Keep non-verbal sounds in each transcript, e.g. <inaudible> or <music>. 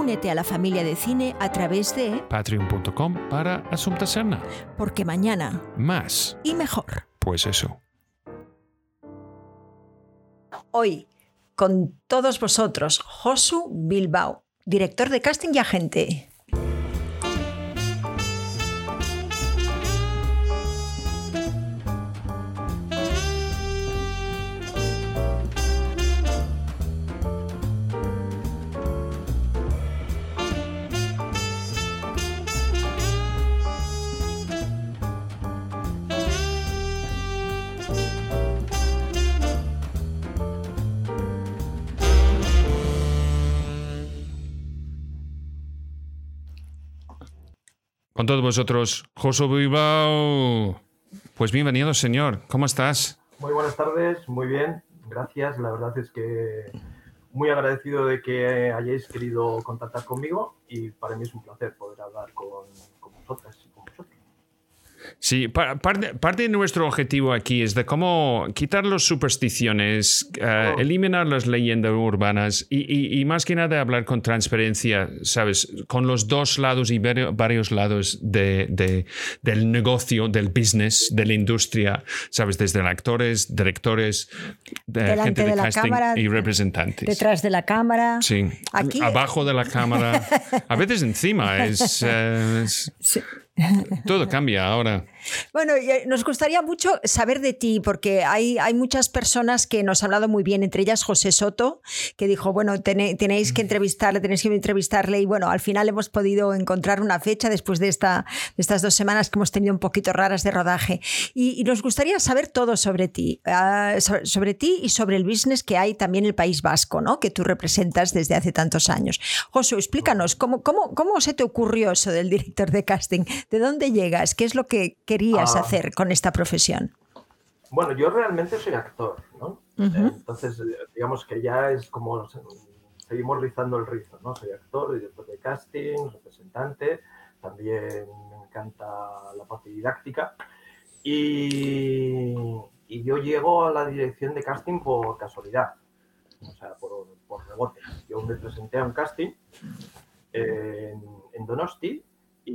Únete a la familia de cine a través de patreon.com para Asunta Serna. Porque mañana Más. y mejor. Pues eso. Hoy, con todos vosotros, Josu Bilbao, director de casting y agente. Con todos vosotros, Josu Bilbao. Pues bienvenido, señor. ¿Cómo estás? Muy buenas tardes, muy bien, gracias. La verdad es que muy agradecido de que hayáis querido contactar conmigo y para mí es un placer poder hablar con, vosotras. Sí, pa- parte, parte de nuestro objetivo aquí es de cómo quitar las supersticiones, eh, Oh. eliminar las leyendas urbanas y, y- y más que nada hablar con transparencia, ¿sabes? Con los dos lados y vari- varios lados de- de- del negocio, del business, de la industria, ¿sabes? Desde actores, directores, de Delante gente de, de la casting cámara, y representantes. Detrás de la cámara. Sí, Aquí- abajo de la cámara, a veces encima, es, <laughs> eh, es- Sí. todo cambia ahora. Bueno, y, eh, nos gustaría mucho saber de ti, porque hay, hay muchas personas que nos han hablado muy bien, entre ellas José Soto, que dijo, bueno, tenéis que entrevistarle, tenéis que entrevistarle, y bueno, al final hemos podido encontrar una fecha después de, esta, de estas dos semanas que hemos tenido un poquito raras de rodaje. Y, y nos gustaría saber todo sobre ti, ah, sobre, sobre ti y sobre el business que hay también en el País Vasco, ¿no? que tú representas desde hace tantos años. José, explícanos, ¿cómo, cómo, ¿cómo se te ocurrió eso del director de casting? ¿De dónde llegas? ¿Qué es lo que querías Ah. hacer con esta profesión? Bueno, yo realmente soy actor, ¿no? Entonces, eh, digamos que ya es como se- seguimos rizando el rizo, ¿no? Soy actor, director de casting, representante, también me encanta la parte didáctica y, y yo llego a la dirección de casting por casualidad, o sea, por, por rebote. Yo me presenté a un casting en, en Donosti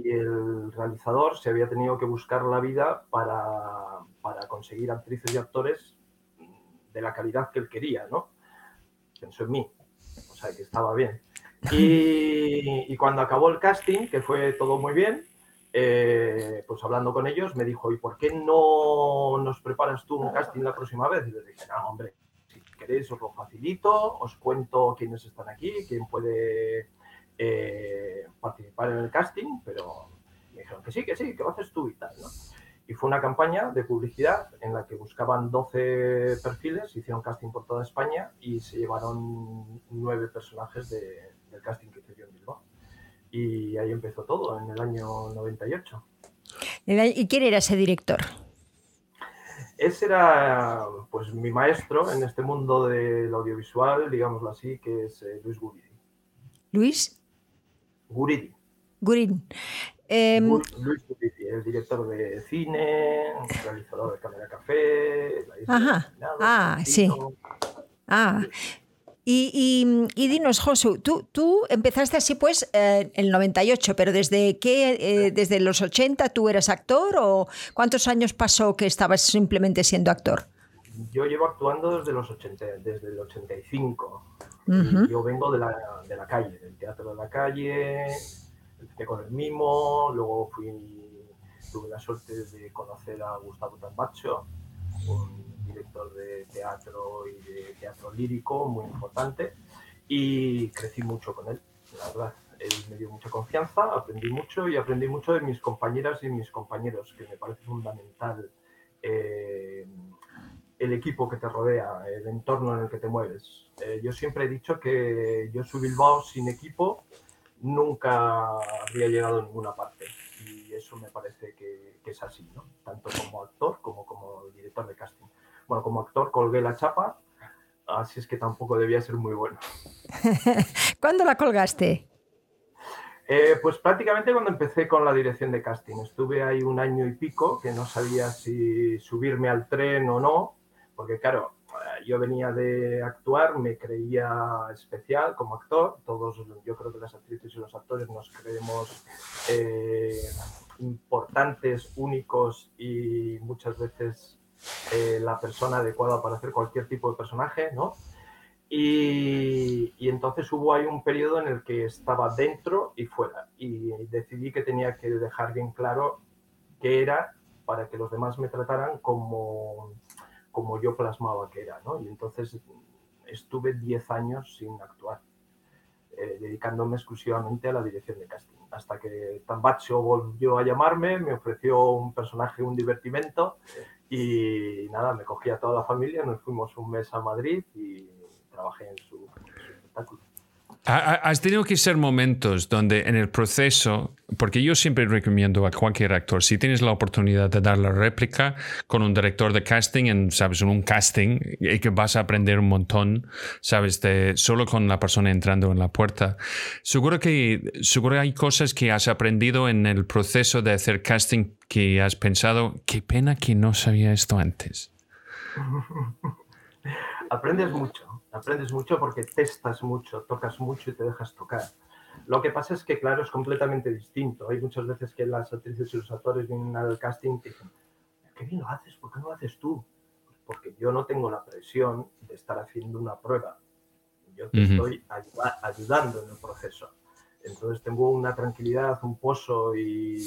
y el realizador se había tenido que buscar la vida para, para conseguir actrices y actores de la calidad que él quería, ¿no? Pensó en mí, o sea que estaba bien. Y, y cuando acabó el casting, que fue todo muy bien, eh, pues hablando con ellos me dijo, ¿y por qué no nos preparas tú un casting la próxima vez? Y les dije, no, hombre, si queréis os lo facilito, os cuento quiénes están aquí, quién puede eh, participar en el casting, pero me dijeron que sí, que sí, que lo haces tú y tal, ¿no? Y fue una campaña de publicidad en la que buscaban 12 perfiles, hicieron casting por toda España y se llevaron nueve personajes de- del casting que hice yo en Bilbao. Y ahí empezó todo, en el año 98. ¿Y quién era ese director? Ese era pues mi maestro en este mundo del audiovisual, digámoslo así, que es eh, Luis Guridi. Luis Guridi. Gurin. Em, Luis Guridi, el director de cine, realizador de Cámara Café, La Ajá. Finado, Ah, sí. Ah, y, y- y dinos, Josu, tú, tú empezaste así pues eh, en el 98, pero ¿desde qué? eh, ¿Desde los 80 tú eras actor o cuántos años pasó que estabas simplemente siendo actor? Yo llevo actuando desde los 80, desde el 85. Y Yo vengo de la, de la calle, del teatro de la calle, empecé con el mimo, luego fui, tuve la suerte de conocer a Gustavo Tambacho, un director de teatro y de teatro lírico muy importante, y crecí mucho con él, la verdad. Él me dio mucha confianza, aprendí mucho y aprendí mucho de mis compañeras y mis compañeros, que me parece fundamental eh, el equipo que te rodea, el entorno en el que te mueves. Eh, yo siempre he dicho que yo soy Bilbao sin equipo nunca habría llegado a ninguna parte. Y eso me parece que, es así, ¿no? Tanto como actor como como director de casting. Bueno, como actor colgué la chapa, así es que tampoco debía ser muy bueno. <laughs> ¿Cuándo la colgaste? Eh, pues prácticamente cuando empecé con la dirección de casting. Estuve ahí un año y pico que no sabía si subirme al tren o no, porque claro, yo venía de actuar, me creía especial como actor. Todos, yo creo que las actrices y los actores nos creemos eh, importantes, únicos y muchas veces eh, la persona adecuada para hacer cualquier tipo de personaje, ¿no? Y, y, entonces hubo ahí un periodo en el que estaba dentro y fuera y decidí que tenía que dejar bien claro qué era para que los demás me trataran como como yo plasmaba que era, ¿no? Y entonces estuve 10 años sin actuar, eh, dedicándome exclusivamente a la dirección de casting, hasta que Tambacho volvió a llamarme, me ofreció un personaje, un divertimento, y nada, me cogí a toda la familia, nos fuimos un mes a Madrid y trabajé en su espectáculo. Has tenido que ser momentos donde en el proceso, porque yo siempre recomiendo a cualquier actor, si tienes la oportunidad de dar la réplica con un director de casting, en, sabes, en un casting, y que vas a aprender un montón, sabes, de, solo con la persona entrando en la puerta. Seguro que seguro hay cosas que has aprendido en el proceso de hacer casting que has pensado, qué pena que no sabía esto antes. <laughs> Aprendes mucho aprendes mucho porque testas mucho, tocas mucho y te dejas tocar. Lo que pasa es que, claro, es completamente distinto. Hay muchas veces que las actrices y los actores vienen al casting y dicen, ¿qué bien lo haces? ¿Por qué no lo haces tú? Porque yo no tengo la presión de estar haciendo una prueba. Yo te estoy ayudando en el proceso. Entonces tengo una tranquilidad, un pozo y,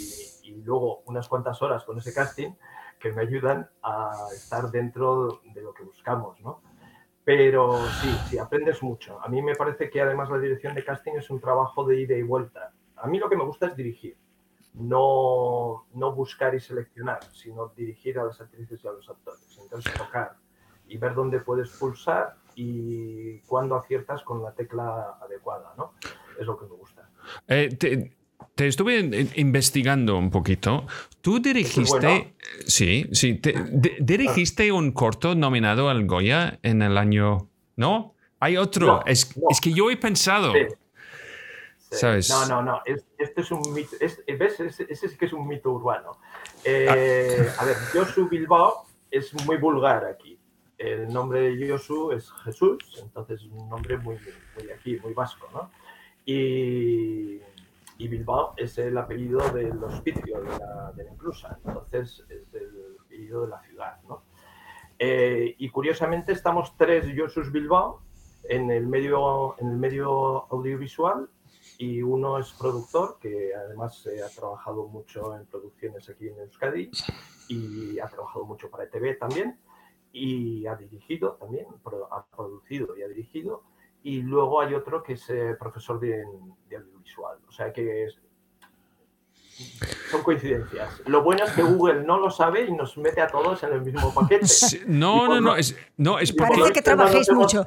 y, luego unas cuantas horas con ese casting que me ayudan a estar dentro de lo que buscamos, ¿no? Pero sí, sí, aprendes mucho. A mí me parece que además la dirección de casting es un trabajo de ida y vuelta. A mí lo que me gusta es dirigir, no, no buscar y seleccionar, sino dirigir a las actrices y a los actores. Entonces tocar y ver dónde puedes pulsar y cuándo aciertas con la tecla adecuada, ¿no? Es lo que me gusta. Eh, estuve investigando un poquito. Tú dirigiste, sí, sí, dirigiste un corto nominado al Goya en el año, ¿no? Hay otro. es, es, que yo he pensado. ¿Sabes? No, no, no. este es un mito. ¿Ves? Ese, sí que es un mito urbano. Eh, a ver, Josu Bilbao es muy vulgar aquí. El nombre de Josu es Jesús, entonces es un nombre muy, muy aquí, muy vasco, ¿no? Y y Bilbao es el apellido del hospicio de la, de la Inclusa, entonces es el apellido de la ciudad. ¿no? Eh, y curiosamente estamos tres Josus Bilbao en el, medio, en el medio audiovisual y uno es productor, que además ha trabajado mucho en producciones aquí en Euskadi y ha trabajado mucho para ETV también y ha dirigido también, ha producido y ha dirigido y luego hay otro que es eh, profesor de, audiovisual. O sea que es, son coincidencias. Lo bueno es que Google no lo sabe y nos mete a todos en el mismo paquete. no, no, no, es, no, es porque... Parece que trabajéis mucho.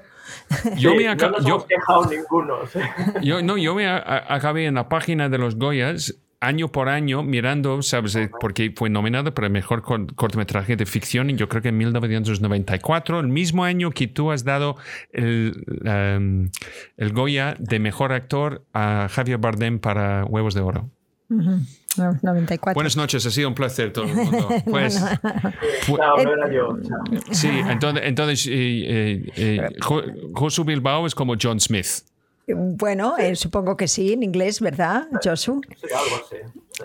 Yo me no yo, quejado ninguno. <laughs> Yo, no, yo me acabé en la página de los Goyas año por año mirando, ¿sabes? Porque fue nominado para el mejor cortometraje de ficción, y yo creo que en 1994, el mismo año que tú has dado el, em, el Goya de mejor actor a Javier Bardem para Huevos de Oro. 94. Buenas noches, ha sido un placer todo el mundo. <laughs> Pues, no, no era yo. Sí, entonces, entonces eh, eh, eh Josu Bilbao es como John Smith. Bueno, eh, supongo que sí, en inglés, ¿verdad, Josu? Sí, algo así.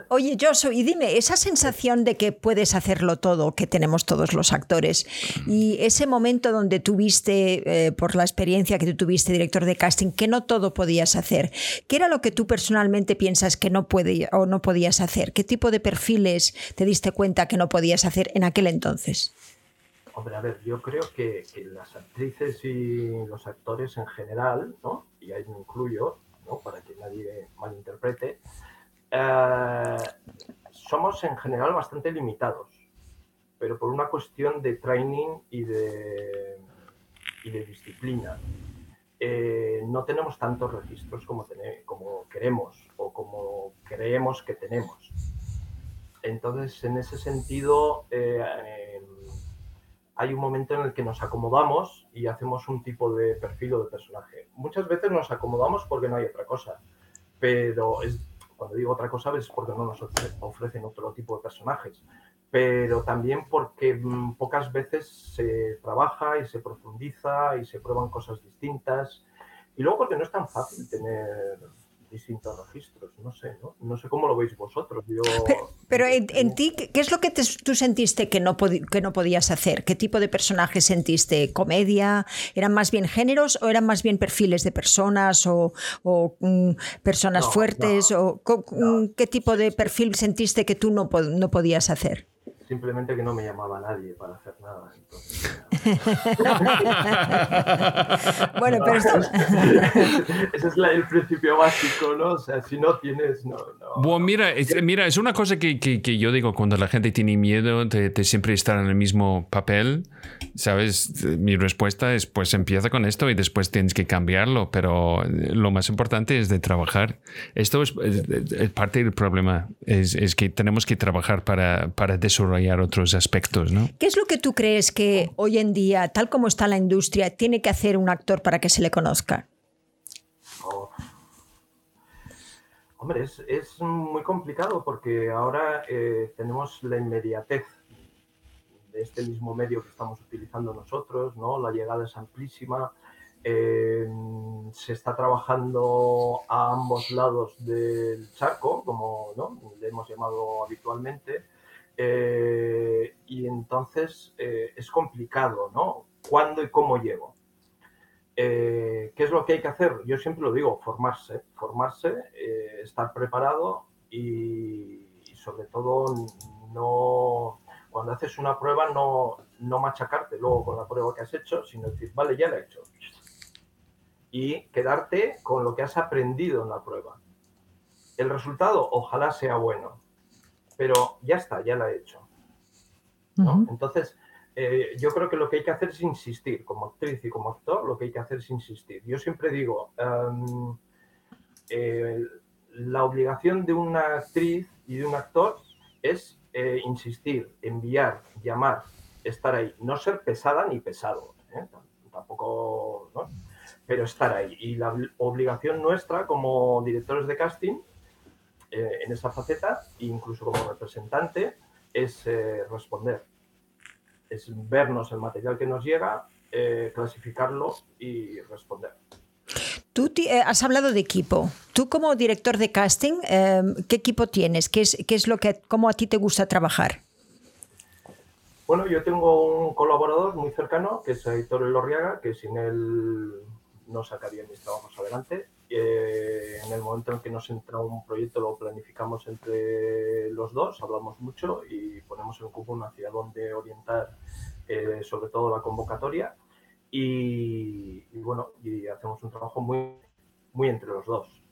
Oye, Josu, y dime, esa sensación de que puedes hacerlo todo, que tenemos todos los actores, y ese momento donde tuviste, eh, por la experiencia que tú tuviste, director de casting, que no todo podías hacer, ¿qué era lo que tú personalmente piensas que no puede, o no podías hacer? ¿Qué tipo de perfiles te diste cuenta que no podías hacer en aquel entonces? Hombre, a ver, yo creo que, las actrices y los actores en general, ¿no? y ahí me incluyo, ¿no? para que nadie malinterprete, eh, somos en general bastante limitados, pero por una cuestión de training y de, y de disciplina. Eh, no tenemos tantos registros como, como queremos o como creemos que tenemos. Entonces, en ese sentido, eh, hay un momento en el que nos acomodamos y hacemos un tipo de perfil o de personaje. Muchas veces nos acomodamos porque no hay otra cosa, pero es, cuando digo otra cosa es porque no nos ofrecen otro tipo de personajes, pero también porque mm, pocas veces se trabaja y se profundiza y se prueban cosas distintas, y luego porque no es tan fácil tener distintos registros. No sé, ¿no? No sé cómo lo veis vosotros. pero, en, ti, ¿qué es lo que tú sentiste que no, que no podías hacer? ¿Qué tipo de personajes sentiste? ¿Comedia? ¿Eran más bien géneros o eran más bien perfiles de personas o, mm, personas fuertes? o, mm, ¿Qué tipo de perfil sentiste que tú no, no podías hacer? Simplemente que no me llamaba nadie para hacer nada. <laughs> bueno, pero esto... <laughs> Ese es el principio básico, ¿no? O sea, si no tienes... No, Bueno, mira, es, mira, es una cosa que, que, yo digo cuando la gente tiene miedo de, siempre estar en el mismo papel, ¿sabes? Mi respuesta es, pues empieza con esto y después tienes que cambiarlo, pero lo más importante es de trabajar. Esto es, parte del problema, es, es, que tenemos que trabajar para, para desarrollar otros aspectos, ¿no? ¿Qué es lo que tú crees que hoy en día, tal como está la industria, tiene que hacer un actor para que se le conozca? Oh. Hombre, es, muy complicado porque ahora eh, tenemos la inmediatez de este mismo medio que estamos utilizando nosotros, ¿no? La llegada es amplísima. Eh, se está trabajando a ambos lados del charco, como le hemos llamado habitualmente, eh, y entonces eh, es complicado, ¿no? ¿Cuándo y cómo llego? Eh, ¿Qué es lo que hay que hacer? Yo siempre lo digo, formarse, formarse, estar preparado y, sobre todo no, cuando haces una prueba no, no machacarte luego con la prueba que has hecho, sino decir, vale, ya la he hecho. Y quedarte con lo que has aprendido en la prueba. El resultado ojalá sea bueno, pero ya está, ya la he hecho. Entonces, eh, yo creo que lo que hay que hacer es insistir, como actriz y como actor, lo que hay que hacer es insistir. Yo siempre digo, em, eh, la obligación de una actriz y de un actor es eh, insistir, enviar, llamar, estar ahí, no ser pesada ni pesado, tampoco, ¿no? pero estar ahí. Y la obligación nuestra como directores de casting eh, en esa faceta, incluso como representante, es eh, responder. Es vernos el material que nos llega, eh, clasificarlo y responder. Tú has hablado de equipo. Tú como director de casting, ¿qué equipo tienes? ¿Qué es, qué es lo que, cómo a ti te gusta trabajar? Bueno, yo tengo un colaborador muy cercano, que es Héctor Elorriaga, que sin él no sacaría mis trabajos adelante. Eh, en el momento en que nos entra un proyecto lo planificamos entre los dos, hablamos mucho y ponemos en común hacia dónde orientar eh, sobre todo la convocatoria y, bueno, y hacemos un trabajo muy, muy entre los dos.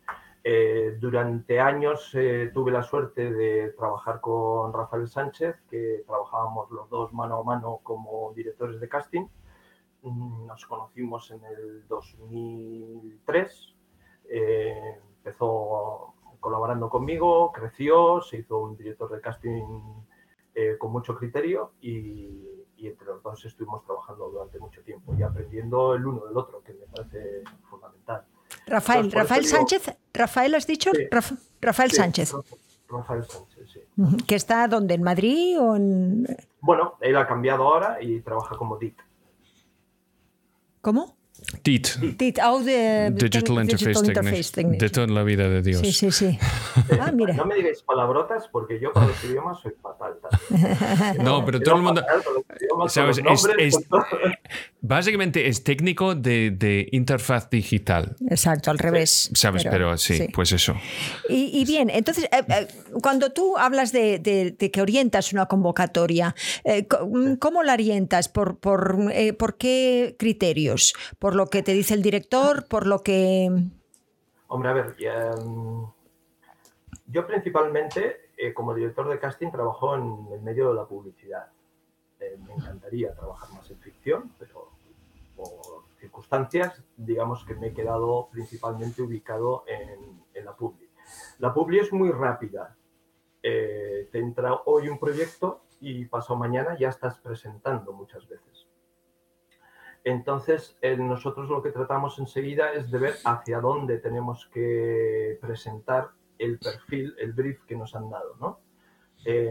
Eh, durante años tuve la suerte de trabajar con Rafael Sánchez, que trabajábamos los dos mano a mano como directores de casting. Mm, nos conocimos en el 2003 eh, empezó colaborando conmigo, creció, se hizo un director de casting eh, con mucho criterio y, entre los dos estuvimos trabajando durante mucho tiempo y aprendiendo el uno del otro, que me parece fundamental. Rafael, Rafael Sánchez, Rafael has dicho, Rafael Sánchez. Rafael Sánchez, sí. ¿Que está donde? ¿En Madrid o en...? Bueno, él ha cambiado ahora y trabaja como DIT. ¿Cómo? DIT. DIT, oh, de Digital, Interface, Technician. De toda la vida de Dios. Sí, sí, sí. Ah, mira. No me digáis palabrotas porque yo con los idiomas soy fatal también. No, pero todo el mundo... ¿sabes? Es, básicamente es técnico de, de, interfaz digital. Exacto, al revés. ¿Sabes? Pero, sí, pues eso. Y, bien, entonces, eh, eh, cuando tú hablas de, de, que orientas una convocatoria, eh, ¿cómo la orientas? ¿Por, por, ¿Por qué criterios? ¿Por lo que te dice el director? ¿Por lo que...? Hombre, a ver, em, yo principalmente como director de casting trabajo en el medio de la publicidad. me encantaría trabajar más en ficción, pero por circunstancias, digamos que me he quedado principalmente ubicado en, la Publi. La Publi es muy rápida, eh, te entra hoy un proyecto y pasado mañana ya estás presentando muchas veces. Entonces, nosotros lo que tratamos enseguida es de ver hacia dónde tenemos que presentar el perfil, el brief que nos han dado. ¿no? Eh,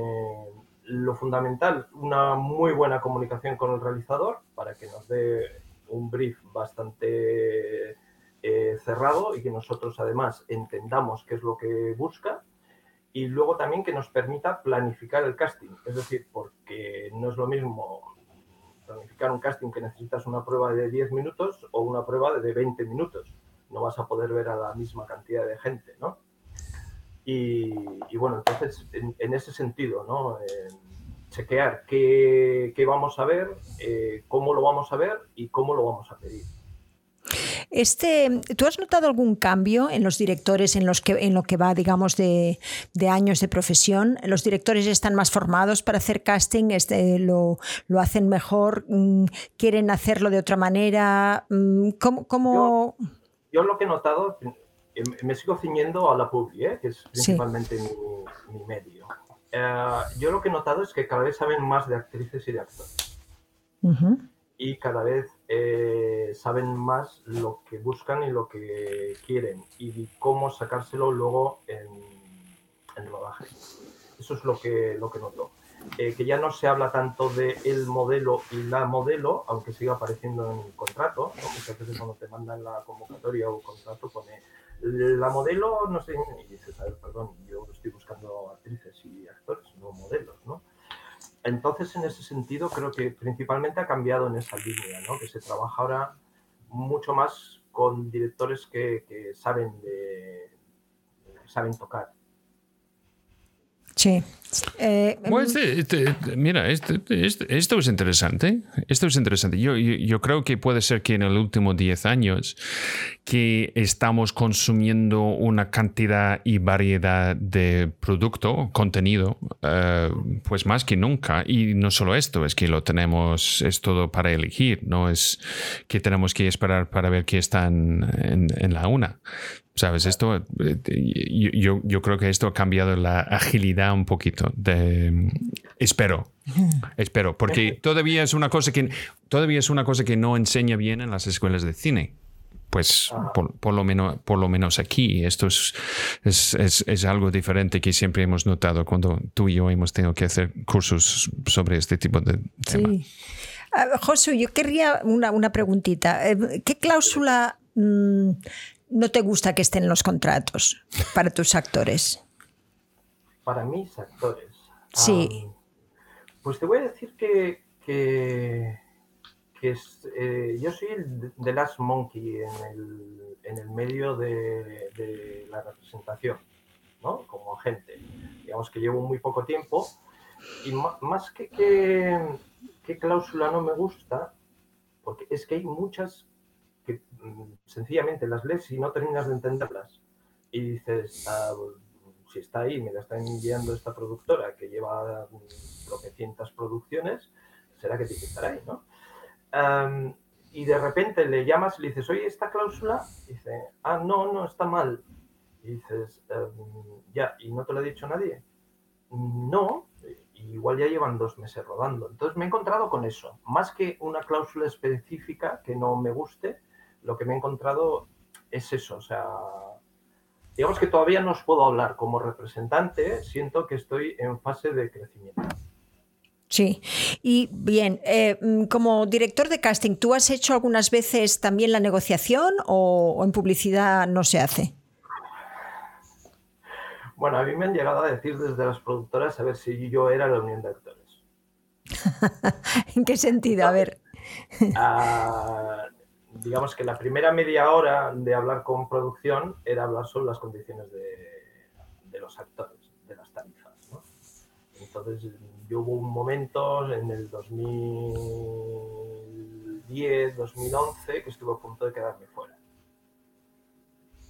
lo fundamental, una muy buena comunicación con el realizador para que nos dé un brief bastante eh, cerrado y que nosotros además entendamos qué es lo que busca y luego también que nos permita planificar el casting, es decir, porque no es lo mismo planificar un casting que necesitas una prueba de 10 minutos o una prueba de 20 minutos. No vas a poder ver a la misma cantidad de gente, ¿no? Y, bueno, entonces, en, ese sentido, ¿no? Eh, chequear qué, vamos a ver, eh, cómo lo vamos a ver y cómo lo vamos a pedir. Este, ¿Tú has notado algún cambio en los directores en, los que, en lo que va, digamos, de, años de profesión? ¿Los directores están más formados para hacer casting? Este, lo, hacen mejor? Mm, ¿Quieren hacerlo de otra manera? Mm, ¿Cómo, Yo, lo que he notado, eh, me sigo ciñendo a la publi, ¿eh? que es principalmente mi, medio. Eh, yo lo que he notado es que cada vez saben más de actrices y de actores. Y cada vez eh, saben más lo que buscan y lo que quieren y cómo sacárselo luego en, en rodaje. Eso es lo que, lo que noto. Eh, que ya no se habla tanto de el modelo y la modelo, aunque siga apareciendo en el contrato. Muchas veces cuando te mandan la convocatoria o contrato pone la modelo, no sé, y dices, a ver, perdón, yo estoy buscando actrices y actores, no modelos, ¿no? Entonces, en ese sentido, creo que principalmente ha cambiado en esa línea, ¿no? que se trabaja ahora mucho más con directores que, saben, de, saben tocar. Sí. Eh, mira, esto es interesante. Esto es interesante. Yo, yo, creo que puede ser que en el último 10 años que estamos consumiendo una cantidad y variedad de producto, contenido, eh, pues más que nunca. Y no solo esto, es que lo tenemos, es todo para elegir, no es que tenemos que esperar para ver qué están en, en la una. ¿Sabes? Esto, eh, yo, yo, creo que esto ha cambiado la agilidad un poquito. De, espero, <laughs> espero, porque todavía es una cosa que todavía es una cosa que no enseña bien en las escuelas de cine. Pues por, lo, menos, por lo menos aquí, esto es, es, es, algo diferente que siempre hemos notado cuando tú y yo hemos tenido que hacer cursos sobre este tipo de temas. Sí. Uh, Josu, yo querría una, una preguntita. Eh, ¿Qué cláusula mm, no te gusta que estén en los contratos para tus actores? Para mis actores. Sí. pues te voy a decir que, que, eh, yo soy el de Last Monkey en el, medio de, la representación, ¿no? Como agente. Digamos que llevo muy poco tiempo y más que, que cláusula no me gusta, porque es que hay muchas que mm, sencillamente las lees y no terminas de entenderlas. Y dices, ah, si está ahí, me la está enviando esta productora que lleva tropecientas producciones, será que que estar ahí, ¿no? y de repente le llamas y le dices, oye, esta cláusula, dice, ah, no, no, está mal. Y dices, ya, ¿y no te lo ha dicho nadie? No, igual ya llevan dos meses rodando. Entonces me he encontrado con eso. Más que una cláusula específica que no me guste, lo que me he encontrado es eso, o sea, digamos que todavía no os puedo hablar como representante, siento que estoy en fase de crecimiento. Sí, y bien, eh, como director de casting, ¿tú has hecho algunas veces también la negociación o, en publicidad no se hace? Bueno, a mí me han llegado a decir desde las productoras a ver si yo era la unión de actores. <laughs> ¿En qué sentido? A ver. Ah, digamos que la primera media hora de hablar con producción era hablar sobre las condiciones de, los actores, de las tarifas. Entonces, yo hubo un momento en el 2010, 2011 que estuve a punto de quedarme fuera.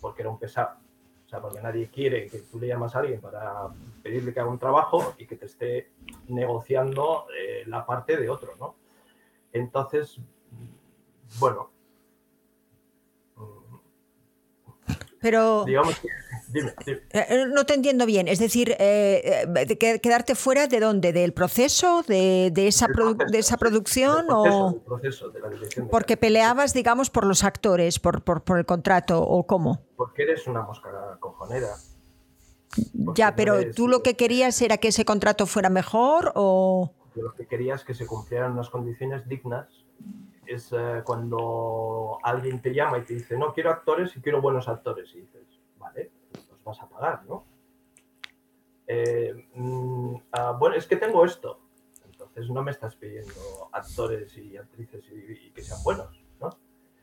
Porque era un pesado. O sea, porque nadie quiere que tú le llamas a alguien para pedirle que haga un trabajo y que te esté negociando eh, la parte de otro, ¿no? Entonces, bueno, Pero Digamos que, dime, dime. eh, no te entiendo bien. Es decir, eh, eh, quedarte fuera de dónde, del proceso, de, de esa, proceso, de esa producción proceso, o el proceso de la dirección de porque peleabas, digamos, por los actores, por, por, por el contrato o cómo. Porque eres una mosca cojonera. Ya, pero eres- tú lo que querías era que ese contrato fuera mejor o Yo lo que quería es que se cumplieran unas condiciones dignas. Es eh, cuando alguien te llama y te dice, no, quiero actores y quiero buenos actores. Y dices, vale, los vas a pagar, ¿no? Eh, mm, ah, bueno, es que tengo esto. Entonces no me estás pidiendo actores y actrices y, que sean buenos, ¿no?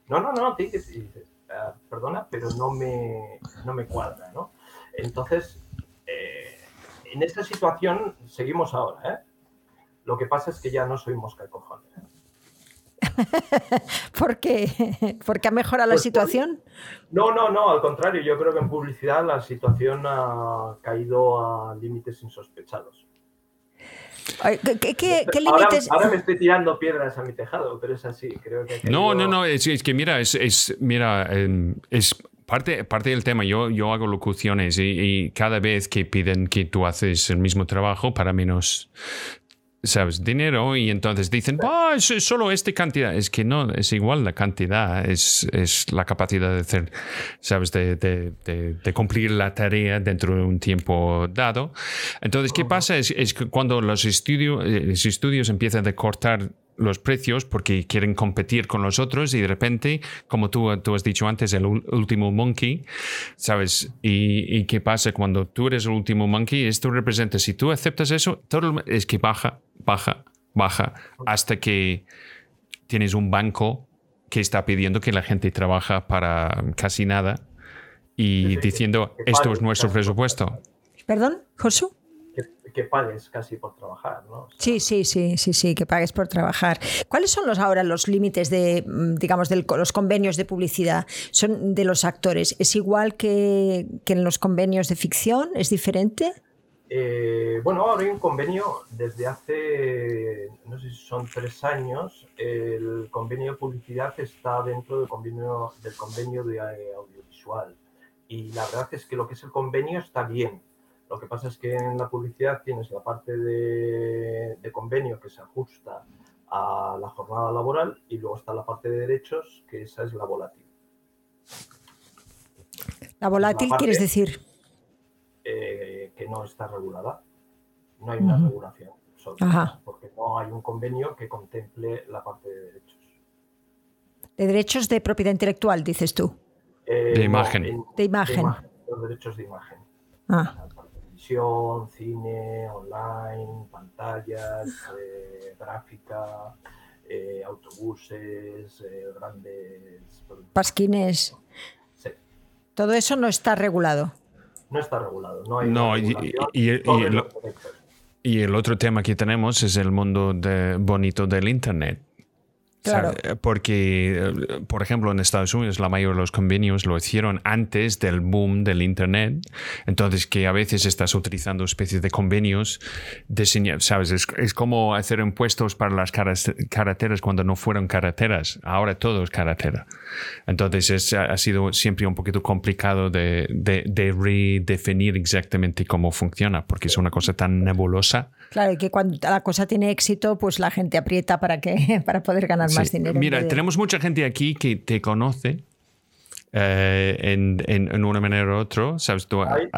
No, no, no, y dices, "Ah, perdona, pero no me, no me cuadra, ¿no? Entonces, eh, en esta situación seguimos ahora, ¿eh? Lo que pasa es que ya no soy mosca cojones. <laughs> ¿Por qué? ¿Porque ha mejorado la Pues, situación? No, no, no, al contrario, yo creo que en publicidad la situación ha caído a límites insospechados. ¿Qué, qué- qué- qué ahora, límites? ahora me estoy tirando piedras a mi tejado, pero es así, creo que No, no, no, es, es que mira, es, es- mira, em, es parte, parte del tema. Yo, yo hago locuciones y, y cada vez que piden que tú haces el mismo trabajo para menos, sabes, dinero y entonces dicen, ah, es es solo esta cantidad. Es que no, es igual la cantidad, es, es la capacidad de hacer, sabes, de, de- de- de cumplir la tarea dentro de un tiempo dado. Entonces, ¿qué pasa? Es, es que cuando los, estudio- eh, los estudios empiezan a cortar los precios porque quieren competir con los otros y de repente, como tú, tú has dicho antes, el último monkey, ¿sabes? Y, y qué pasa cuando tú eres el último monkey? Esto representa, si tú aceptas eso, todo es que baja, baja, baja, hasta que tienes un banco que está pidiendo que la gente trabaja para casi nada y Sí, sí, que- diciendo, que esto es nuestro presupuesto. ¿Perdón, Josu? Que, que pagues casi por trabajar, ¿no? O sea, Sí, sí, sí, sí, sí, que pagues por trabajar. ¿Cuáles son los ahora los límites de, mm, digamos, de los convenios de publicidad? Son de los actores. ¿Es igual que, que en los convenios de ficción? ¿Es diferente? Eh, bueno, ahora hay un convenio desde hace, no sé si son tres años, el convenio de publicidad está dentro del convenio, del convenio de eh, audiovisual. Y la verdad es que lo que es el convenio está bien. Lo que pasa es que en la publicidad tienes la parte de, de convenio que se ajusta a la jornada laboral y luego está la parte de derechos, que esa es la volátil. La volátil, parte- quieres decir. eh, que no está regulada. No hay una regulación sobre Ajá. eso, porque no hay un convenio que contemple la parte de derechos. De derechos de propiedad intelectual, dices tú. Eh, De no, imagen. en- De imagen. los derechos de imagen. Ah, televisión, cine, online, pantallas, eh, gráfica, eh, autobuses, eh, grandes... pasquines. Sí, Todo eso no está regulado. No está regulado. No, hay No, y-. Y el otro tema que tenemos es el mundo de- bonito del Internet. Claro. ¿sabe? Porque, eh, por ejemplo, en Estados Unidos la mayoría de los convenios lo hicieron antes del boom del Internet. Entonces, que a veces estás utilizando especies de convenios diseñados, ¿sabes? Es, es como hacer impuestos para las carreteras cuando no fueron carreteras. Ahora todo es carretera. Entonces, es- ha sido siempre un poquito complicado de, de- de redefinir exactamente cómo funciona, porque es una cosa tan nebulosa. Claro, y que cuando la cosa tiene éxito, pues la gente aprieta para, que, <laughs> para poder ganar más Sí. dinero. en Mira, tenemos mucha gente aquí que te conoce eh, en, en- en una manera u otra. Sabes, tú, Ay.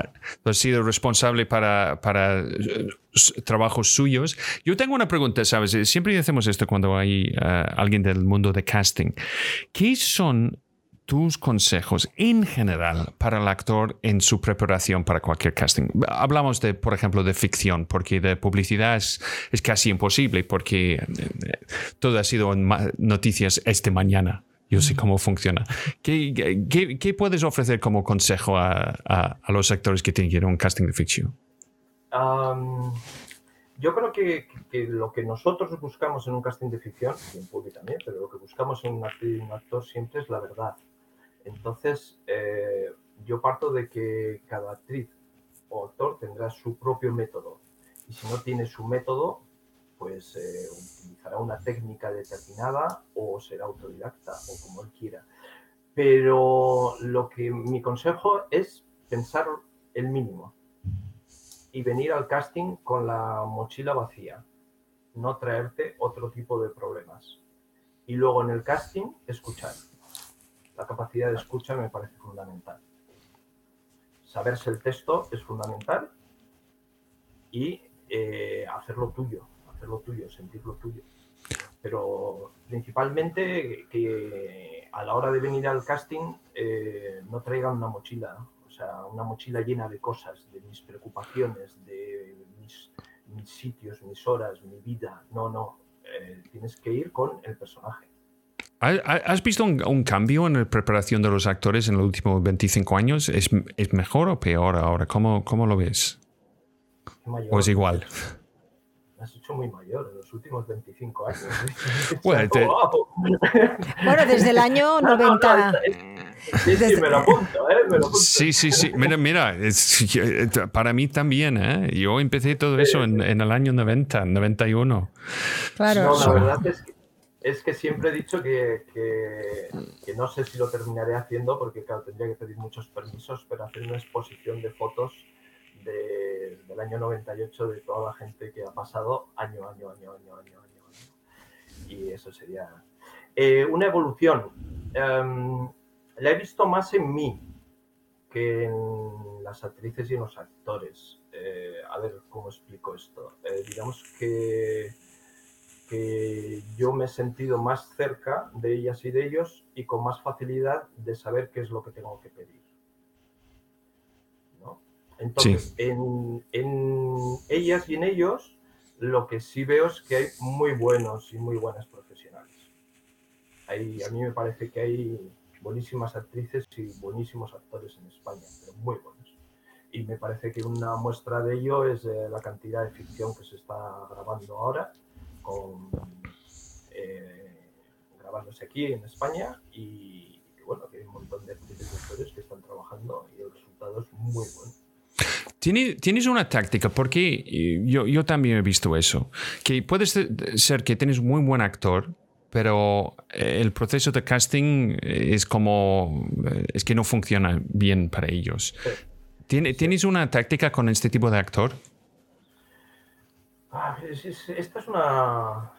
tú has sido responsable para, para eh, trabajos suyos. Yo tengo una pregunta, ¿sabes? Siempre hacemos esto cuando hay eh, alguien del mundo de casting. ¿Qué son tus consejos en general para el actor en su preparación para cualquier casting? Hablamos de, por ejemplo, de ficción, porque de publicidad es, es casi imposible, porque eh, todo ha sido en noticias este mañana. Yo sé cómo funciona. ¿Qué, puedes ofrecer como consejo a, a- los actores que tienen que ir a un casting de ficción? Yo creo que, que lo que nosotros buscamos en un casting de ficción, y en público también, pero lo que buscamos en un actor siempre es la verdad. Entonces, eh, yo parto de que cada actriz o actor tendrá su propio método. Y si no tiene su método, pues eh, utilizará una técnica determinada o será autodidacta o como él quiera. Pero lo que mi consejo es pensar el mínimo y venir al casting con la mochila vacía, no traerte otro tipo de problemas. Y luego en el casting, escuchar. Capacidad de escucha me parece fundamental. Saberse el texto es fundamental y eh, hacerlo tuyo, hacerlo tuyo, sentirlo tuyo. Pero principalmente que a la hora de venir al casting eh, no traigan una mochila, o sea, una mochila llena de cosas, de mis preocupaciones, de mis, sitios, mis horas, mi vida. No, no, eh, tienes que ir con el personaje. ¿Has visto un, cambio en la preparación de los actores en los últimos 25 años? ¿Es, mejor o peor ahora? ¿Cómo, cómo lo ves? ¿O es igual? has hecho muy mayor en los últimos 25 años. <laughs> <laughs> Bueno, desde el año 90. sí, sí, me lo apunto, ¿eh? Me lo apunto. Sí, sí, sí. Mira, mira para mí también, ¿eh? Yo empecé todo eso en, en, el año 90, 91. Claro. No, la verdad es que, es que siempre he dicho que, que, no sé si lo terminaré haciendo porque, claro, tendría que pedir muchos permisos, pero hacer una exposición de fotos del año 98 de toda la gente que ha pasado año, año, año, año, año, año. Y eso sería eh, una evolución. Em, la he visto más en mí que en las actrices y en los actores. Eh, a ver cómo explico esto. Eh, digamos que, que yo me he sentido más cerca de ellas y de ellos y con más facilidad de saber qué es lo que tengo que pedir. Entonces, en, ellas y en ellos, lo que sí veo es que hay muy buenos y muy buenas profesionales. a mí me parece que hay buenísimas actrices y buenísimos actores en España, pero muy buenos. Y me parece que una muestra de ello es eh, la cantidad de ficción que se está grabando ahora, con, eh, grabándose aquí en España y, bueno, que hay un montón de actores que están trabajando y el resultado es muy bueno. Tienes una táctica, porque yo, yo también he visto eso, que puede ser que tienes muy buen actor, pero el proceso de casting es como, es que no funciona bien para ellos. ¿Tienes una táctica con este tipo de actor? Ah, esta es una...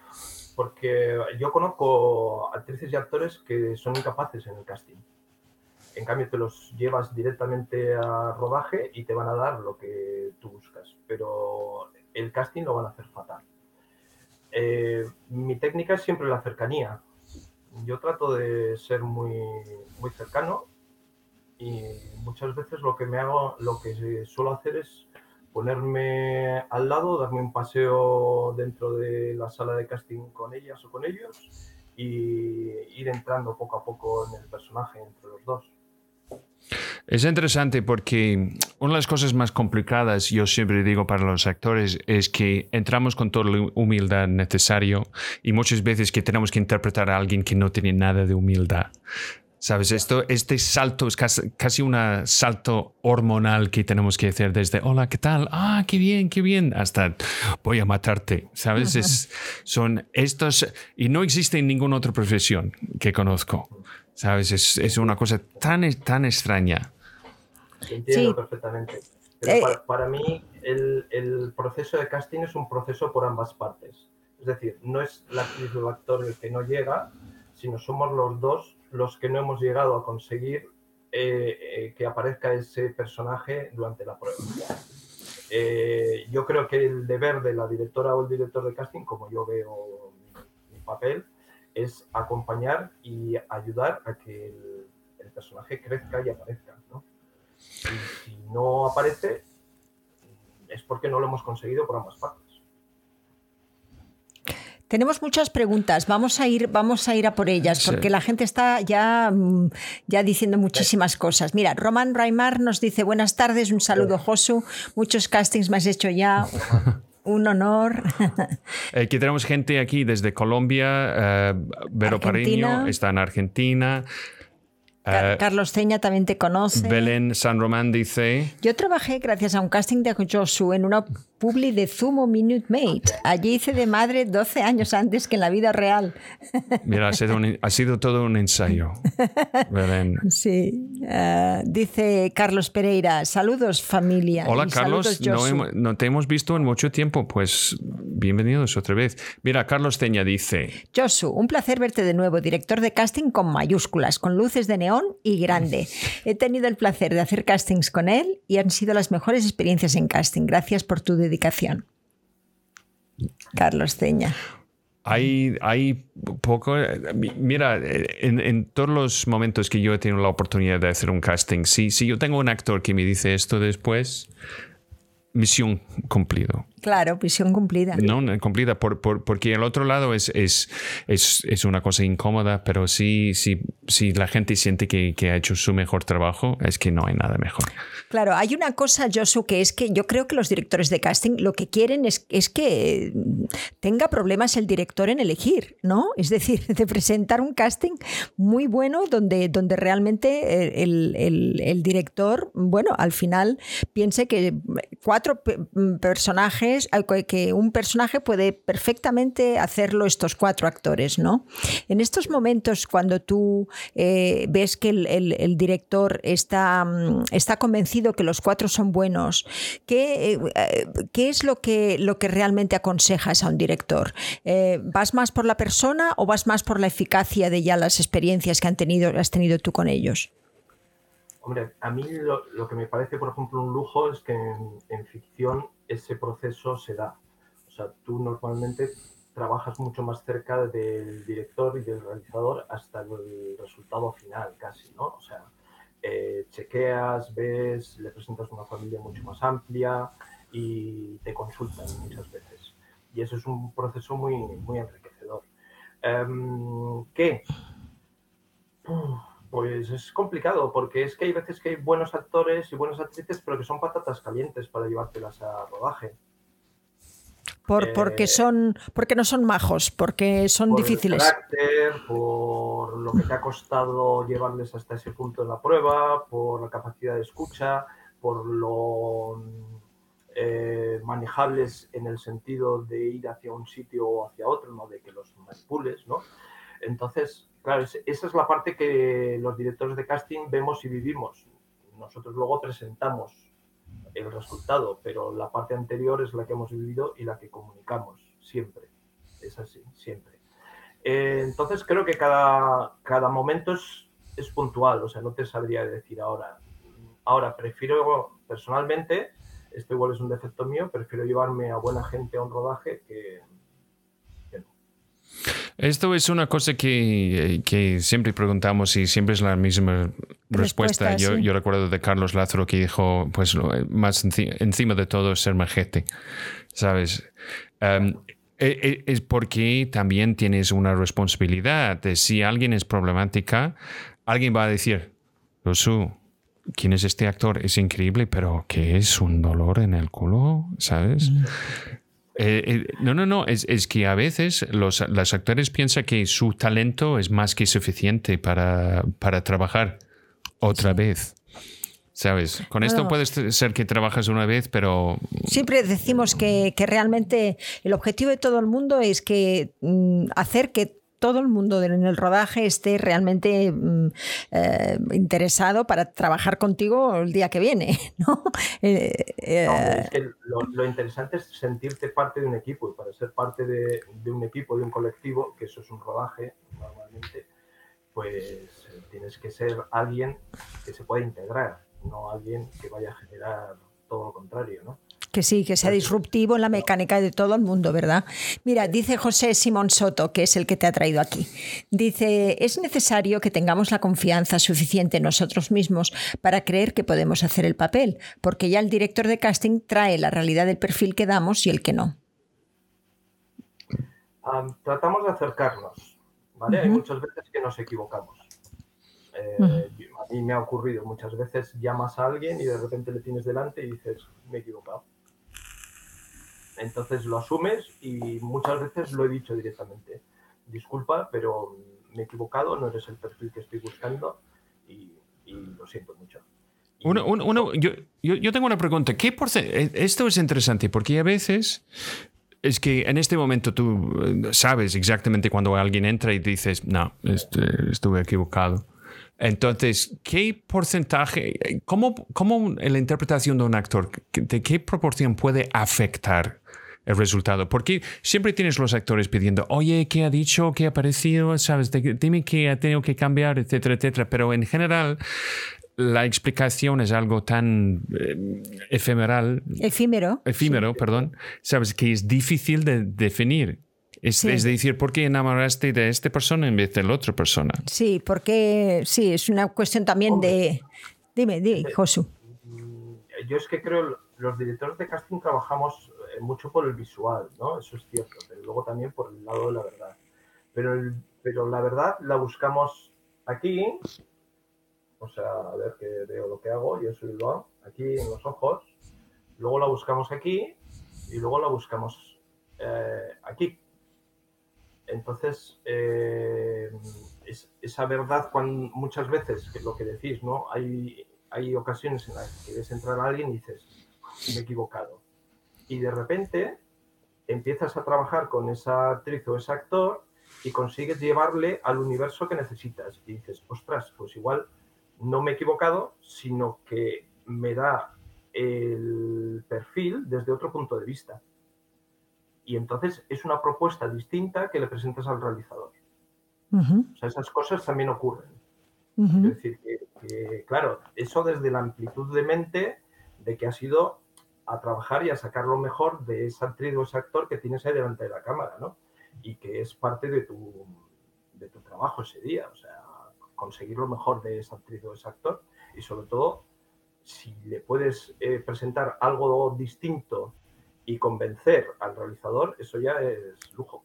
Porque yo conozco actrices y actores que son incapaces en el casting. En cambio, te los llevas directamente a rodaje y te van a dar lo que tú buscas, pero el casting lo van a hacer fatal. Eh, mi técnica es siempre la cercanía. Yo trato de ser muy, muy cercano y muchas veces lo que me hago, lo que suelo hacer es ponerme al lado, darme un paseo dentro de la sala de casting con ellas o con ellos y ir entrando poco a poco en el personaje entre los dos. Es interesante porque una de las cosas más complicadas, yo siempre digo para los actores, es que entramos con toda la humildad necesaria y muchas veces que tenemos que interpretar a alguien que no tiene nada de humildad. ¿Sabes? Esto, este salto es casi, un salto hormonal que tenemos que hacer desde hola, ¿qué tal? Ah, qué bien, qué bien, hasta voy a matarte. ¿Sabes? Es, son estos, y no existe en ninguna otra profesión que conozco. ¿Sabes? Es, es una cosa tan, tan extraña. Entiendo perfectamente. Pero eh, para, mí el, el, proceso de casting es un proceso por ambas partes. Es decir, no es la actriz o el actor el que no llega, sino somos los dos los que no hemos llegado a conseguir eh, eh, que aparezca ese personaje durante la prueba. yo creo que el deber de la directora o el director de casting, como yo veo mi papel, es acompañar y ayudar a que el, personaje crezca y aparezca. Y si no aparece, es porque no lo hemos conseguido por ambas partes. Tenemos muchas preguntas, vamos a ir, vamos a ir a por ellas, porque la gente está ya, mm, ya diciendo muchísimas cosas. Mira, Roman Raimar nos dice buenas tardes, un saludo Josu, muchos castings me has hecho ya. <laughs> Un honor. Eh, aquí tenemos gente aquí desde Colombia, eh, Vero Pariño está en Argentina. Eh, Carlos Ceña también te conoce. Belén San Román dice. Yo trabajé gracias a un casting de Josu en una publi de Zumo Minute Maid. Allí hice de madre 12 años antes que en la vida real. <laughs> Mira, ha sido, un- ha sido todo un ensayo. Belén. Sí. eh, dice Carlos Pereira, saludos familia. Hola Carlos, saludos, no te hemos visto en mucho tiempo, pues bienvenidos otra vez. Mira, Carlos Ceña dice, Josu, un placer verte de nuevo, director de casting con mayúsculas, con luces de neón y grande. <laughs> He tenido el placer de hacer castings con él y han sido las mejores experiencias en casting. Gracias por tu dedicación. Carlos Ceña. hay, hay poco... mi- Mira, en, en todos los momentos que yo he tenido la oportunidad de hacer un casting, si, si yo tengo un actor que me dice esto después, misión cumplido. Claro, visión cumplida. No, no, cumplida, por, por- porque el otro lado es, es, es, es una cosa incómoda, pero sí, sí, si la gente siente que, que ha hecho su mejor trabajo, es que no hay nada mejor. Claro, hay una cosa, Josu, que es que yo creo que los directores de casting lo que quieren es, es que tenga problemas el director en elegir, ¿no? Es decir, <laughs> de presentar un casting muy bueno donde, donde realmente eh, el, el- el director, bueno, al final piense que cuatro mm, personajes, eh, que un personaje puede perfectamente hacerlo estos cuatro actores, ¿no? En estos momentos, cuando tú eh, ves que el, director está, mm, está convencido que los cuatro son buenos, ¿qué, eh, eh, qué es lo que, lo que realmente aconsejas a un director? ¿Vas más por la persona o vas más por la eficacia de ya las experiencias que han tenido, has tenido tú con ellos? Hombre, a mí lo, que me parece, por ejemplo, un lujo es que en, en ficción ese proceso se da. O sea, tú normalmente trabajas mucho más cerca del director y del realizador hasta el resultado final, casi, ¿no? O sea, eh, chequeas, ves, le presentas una familia mucho más amplia y te consultan muchas veces. Y eso es un proceso muy, muy enriquecedor. Em, ¿Qué? Uf, Pues es complicado, porque es que hay veces que hay buenos actores y buenas actrices, pero que son patatas calientes para llevártelas a rodaje. Por, Eh, porque, son, porque no son majos, porque son por el difíciles. carácter, por lo que te ha costado llevarles hasta ese punto de la prueba, por la capacidad de escucha, por lo eh, manejables en el sentido de ir hacia un sitio o hacia otro, no de que los manipules, ¿no? Entonces, claro, es- esa es la parte que los directores de casting vemos y vivimos. Nosotros luego presentamos el resultado, pero la parte anterior es la que hemos vivido y la que comunicamos siempre. Es así, siempre. Eh, entonces creo que cada, cada momento es, puntual, o sea, no te sabría decir ahora. Ahora, prefiero personalmente, esto igual es un defecto mío, prefiero llevarme a buena gente a un rodaje que. Esto es una cosa que, eh, que siempre preguntamos y siempre es la misma respuesta. Respuesta, Yo, sí. yo recuerdo de Carlos Lázaro que dijo, pues lo- más enci- encima de todo es ser majete, ¿sabes? Um, e- e- es porque también tienes una responsabilidad de si alguien es problemática, alguien va a decir, Josu, ¿quién es este actor? Es increíble, pero que es un dolor en el culo, ¿sabes? Eh, eh, no, no, no, es, es que a veces los, los actores piensan que su talento es más que suficiente para, para trabajar otra vez. ¿Sabes? Con esto puede ser que trabajas una vez, pero Siempre decimos que, que realmente el objetivo de todo el mundo es que mm, hacer que todo el mundo en el rodaje esté realmente mm, eh, interesado para trabajar contigo el día que viene, <laughs> ¿no? Eh, eh, es que lo, interesante es sentirte parte de un equipo y para ser parte de, de un equipo, de un colectivo, que eso es un rodaje normalmente, pues tienes que ser alguien que se pueda integrar, no alguien que vaya a generar todo lo contrario, ¿no? Que sí, que sea disruptivo en la mecánica de todo el mundo, ¿verdad? Mira, dice José Simón Soto, que es el que te ha traído aquí. Dice, es necesario que tengamos la confianza suficiente en nosotros mismos para creer que podemos hacer el papel, porque ya el director de casting trae la realidad del perfil que damos y el que no. Am, tratamos de acercarnos, ¿vale? Hay muchas veces que nos equivocamos. Eh, A mí me ha ocurrido muchas veces llamas a alguien y de repente le tienes delante y dices, me he equivocado. Entonces lo asumes y muchas veces lo he dicho directamente. Disculpa, pero me he equivocado, no eres el perfil que estoy buscando y, lo siento mucho. Uno, yo, yo, tengo una pregunta. ¿Qué eh, Esto es interesante porque a veces es que en este momento tú eh, sabes exactamente cuando alguien entra y dices, no, este, estuve equivocado. Entonces, ¿qué porcentaje, cómo, cómo la interpretación de un actor, de qué proporción puede afectar el resultado? Porque siempre tienes los actores pidiendo, oye, ¿qué ha dicho? ¿Qué ha parecido? ¿Sabes? Dime qué ha tenido que cambiar, etcétera, etcétera. Pero en general, la explicación es algo tan eh, efemeral. Efímero. Efímero, perdón. Sabes que es difícil de definir. Es, decir, ¿por qué enamoraste de esta persona en vez de la otra persona? Sí, porque sí, es una cuestión también de... Dime, dime, eh, Josu. Yo es que creo los directores de casting trabajamos mucho por el visual, ¿no? Eso es cierto, pero luego también por el lado de la verdad. Pero, pero la verdad la buscamos aquí, o sea, a ver que veo lo que hago, yo soy Bilbao, aquí en los ojos, luego la buscamos aquí y luego la buscamos eh, aquí. Entonces, eh, esa verdad, muchas veces, que lo que decís, ¿no? Hay, hay ocasiones en las que ves entrar a alguien y dices, me he equivocado. Y de repente empiezas a trabajar con esa actriz o ese actor y consigues llevarle al universo que necesitas. Y dices, ostras, pues igual no me he equivocado, sino que me da el perfil desde otro punto de vista. Y entonces es una propuesta distinta que le presentas al realizador. O sea, esas cosas también ocurren. Es decir, que, claro, eso desde la amplitud de mente de que has ido a trabajar y a sacar lo mejor de esa actriz o ese actor que tienes ahí delante de la cámara, ¿no? Y que es parte de tu, de tu trabajo ese día. O sea, conseguir lo mejor de esa actriz o ese actor y sobre todo si le puedes eh, presentar algo distinto y convencer al realizador, eso ya es lujo.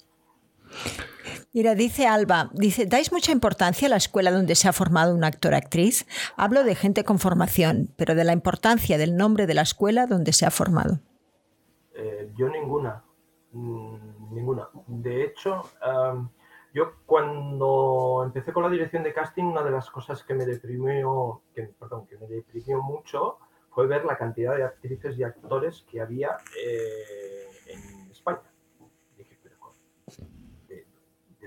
Mira, dice Alba, dice, ¿dais mucha importancia a la escuela donde se ha formado un actor-actriz? Hablo de gente con formación, pero de la importancia del nombre de la escuela donde se ha formado. Eh, yo ninguna, mm, ninguna. De hecho, yo cuando empecé con la dirección de casting, una de las cosas que me deprimió, que, me deprimió mucho fue ver la cantidad de actrices y actores que había eh, en España. Dije, pero ¿de,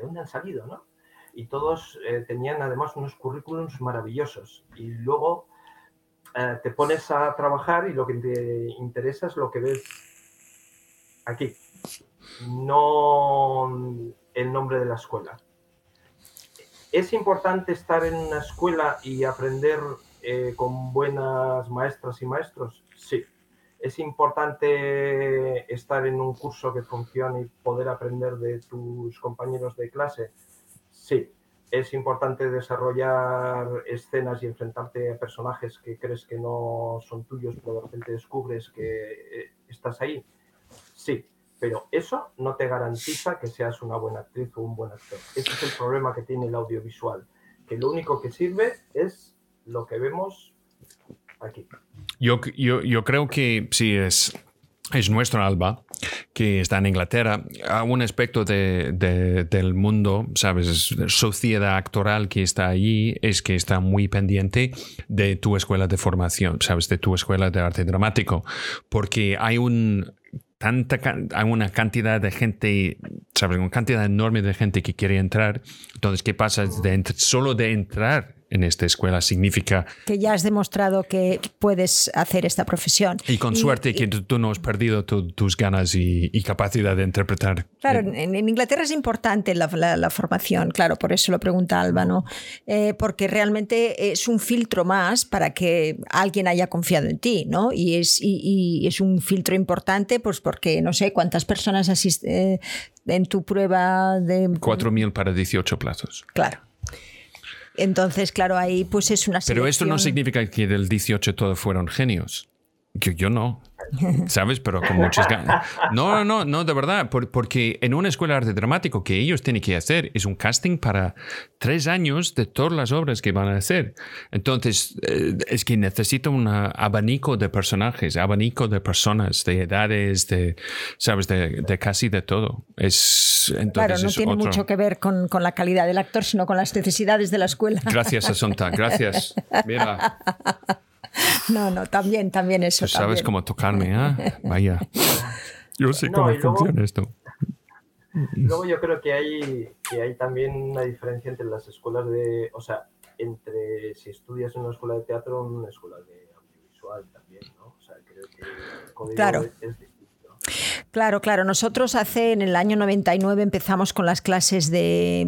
dónde han salido? ¿no? Y todos eh, tenían además unos currículums maravillosos. Y luego eh, te pones a trabajar y lo que te interesa es lo que ves aquí. No el nombre de la escuela. ¿Es importante estar en una escuela y aprender eh, con buenas maestras y maestros? Sí. ¿Es importante estar en un curso que funcione y poder aprender de tus compañeros de clase? Sí. ¿Es importante desarrollar escenas y enfrentarte a personajes que crees que no son tuyos, pero de repente descubres que eh, estás ahí? Sí pero eso no te garantiza que seas una buena actriz o un buen actor. Ese es el problema que tiene el audiovisual, que lo único que sirve es lo que vemos aquí. Yo, yo, yo creo que sí es, es nuestro Alba, que está en Inglaterra, a un aspecto de, del mundo, ¿sabes? Sociedad actoral que está allí es que está muy pendiente de tu escuela de formación, ¿sabes? De tu escuela de arte dramático, porque hay un tanta hay una cantidad de gente, ¿sabes? Una cantidad enorme de gente que quiere entrar. Entonces, ¿qué pasa? De, solo de entrar en esta escuela significa... Que ya has demostrado que puedes hacer esta profesión. Y con suerte que tú no has perdido tus ganas y, capacidad de interpretar. Claro, en, Inglaterra es importante la, formación, claro, por eso lo pregunta Alba, ¿no? Eh, porque realmente es un filtro más para que alguien haya confiado en ti, ¿no? Y es, y, es un filtro importante, pues porque no sé cuántas personas asisten eh, en tu prueba de... 4.000 para 18 plazos. Claro. Entonces, claro, ahí pues es una Pero esto no significa que del 18 todos fueron genios. Yo, yo no. ¿Sabes? Pero con muchas ganas. No, no, no, de verdad, porque en una escuela de arte dramático que ellos tienen que hacer es un casting para tres años de todas las obras que van a hacer. Entonces, eh, es que necesita un abanico de personajes, abanico de personas, de edades, de, ¿sabes? De, casi de todo. Es, claro, no tiene mucho que ver con, con, la calidad del actor, sino con las necesidades de la escuela. Gracias, Asunta, gracias. <laughs> Mira. <laughs> No, no, también, también eso. Pues sabes cómo tocarme, ¿eh? Vaya. Yo sé cómo funciona esto. Luego yo creo que hay, que hay también una diferencia entre las escuelas de, o sea, entre si estudias en una escuela de teatro o en una escuela de audiovisual también, ¿no? O sea, creo que el código claro. es, Claro, claro. Nosotros hace en el año 99 empezamos con las clases de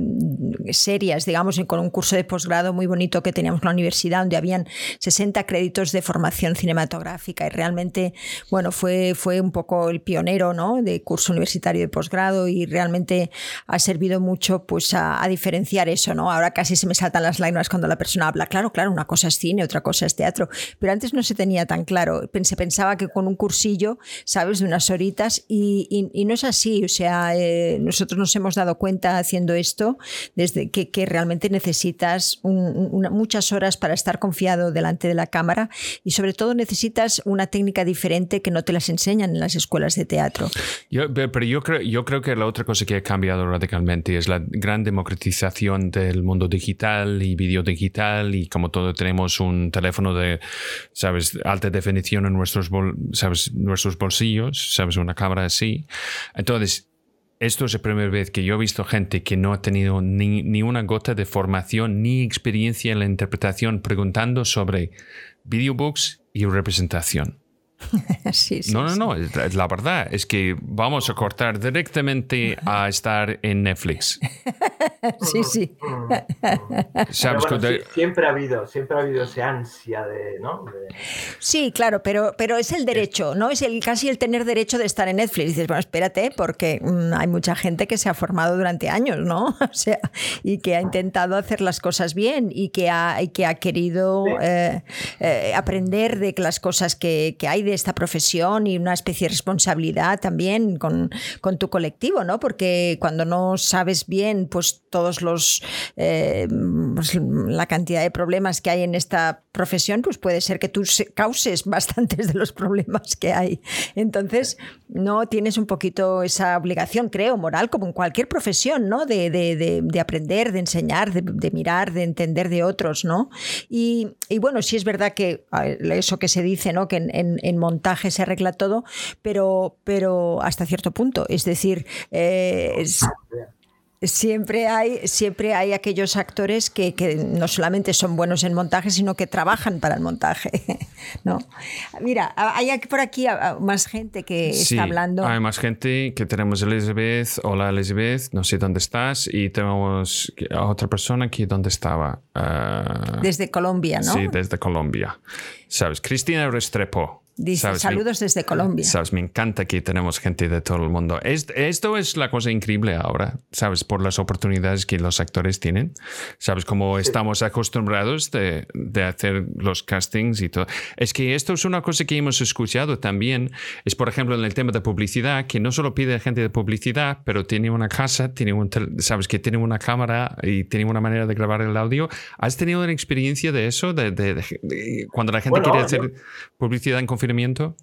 serias, digamos, con un curso de posgrado muy bonito que teníamos en la universidad, donde habían 60 créditos de formación cinematográfica y realmente, bueno, fue, fue un poco el pionero, ¿no? De curso universitario de posgrado y realmente ha servido mucho, pues, a, diferenciar eso, ¿no? Ahora casi se me saltan las lágrimas cuando la persona habla. Claro, claro, una cosa es cine, otra cosa es teatro, pero antes no se tenía tan claro. Se pensaba que con un cursillo, sabes, de unas horitas y, no es así, o sea, eh, nosotros nos hemos dado cuenta haciendo esto desde que, realmente necesitas muchas horas para estar confiado delante de la cámara y sobre todo necesitas una técnica diferente que no te las enseñan en las escuelas de teatro. pero yo creo, yo creo que la otra cosa que ha cambiado radicalmente es la gran democratización del mundo digital y vídeo digital y como todo tenemos un teléfono de, sabes, alta definición en nuestros, sabes, nuestros bolsillos, sabes, una cámara así. Entonces, esto es la primera vez que yo he visto gente que no ha tenido ni, ni, una gota de formación ni experiencia en la interpretación preguntando sobre videobooks y representación. <laughs> no, no, no, la verdad es que vamos a cortar directamente a estar en Netflix. <laughs> sí, <laughs> sí. siempre ha habido, siempre ha habido esa ansia de, ¿no? Sí, claro, pero, pero es el derecho, ¿no? Es el casi el tener derecho de estar en Netflix. dices, bueno, espérate, porque mm, hay mucha gente que se ha formado durante años, ¿no? O sea, y que ha intentado hacer las cosas bien y que ha, que ha querido eh, eh, aprender de las cosas que, que hay de esta profesión y una especie de responsabilidad también con, con tu colectivo, ¿no? Porque cuando no sabes bien, pues todos los eh, pues, la cantidad de problemas que hay en esta profesión, pues puede ser que tú causes <laughs> bastantes de los problemas que hay. Entonces, no tienes un poquito esa obligación, creo, moral, como en cualquier profesión, ¿no? De, de, de, aprender, de enseñar, de, mirar, de entender de otros, ¿no? Y, y, bueno, sí es verdad que eso que se dice, ¿no? Que en, en, montaje se arregla todo, pero, pero hasta cierto punto. Es decir, eh, siempre hay, siempre hay aquellos actores que, no solamente son buenos en montaje, sino que trabajan para el montaje. <laughs> ¿no? Mira, hay por aquí más gente que está hablando. Hay más gente que tenemos Elizabeth. Hola Elizabeth, no sé dónde estás. Y tenemos a otra persona que dónde estaba. Ah, desde Colombia, ¿no? Sí, desde Colombia. ¿Sabes? Cristina Restrepo. Dice, saludos desde Colombia. Sabes, me encanta que tenemos gente de todo el mundo. Esto es la cosa increíble ahora, sabes, por las oportunidades que los actores tienen. Sabes, como estamos acostumbrados de, de, hacer los castings y todo. Es que esto es una cosa que hemos escuchado también. Es, por ejemplo, en el tema de publicidad, que no solo pide gente de publicidad, pero tiene una casa, tiene un, sabes, que tiene una cámara y tiene una manera de grabar el audio. ¿Has tenido una experiencia de eso? De, cuando la gente quiere hacer publicidad en confianza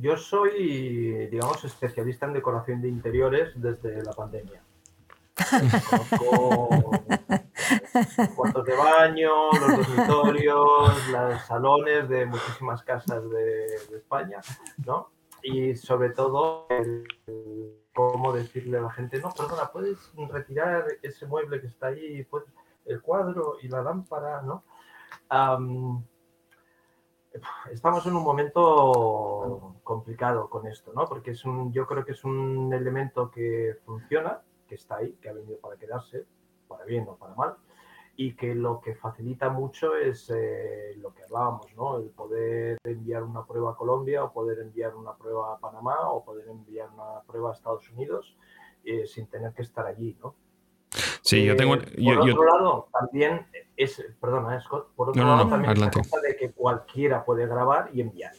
yo soy, digamos, especialista en decoración de interiores desde la pandemia. Conozco cuartos de baño, los dormitorios, los salones de muchísimas casas de, España, ¿no? Y sobre todo, cómo decirle a la gente, no, perdona, puedes retirar ese mueble que está ahí, el cuadro y la lámpara, ¿no? Estamos en un momento complicado con esto, ¿no? Porque es un, yo creo que es un elemento que funciona, que está ahí, que ha venido para quedarse, para bien o para mal, y que lo que facilita mucho es eh, lo que hablábamos, ¿no? El poder enviar una prueba a Colombia o poder enviar una prueba a Panamá o poder enviar una prueba a Estados Unidos eh, sin tener que estar allí, ¿no? Sí, yo tengo. Eh, por otro lado, también es, perdona, Scott, por otro lado, también es la cosa de que cualquiera puede grabar y enviar.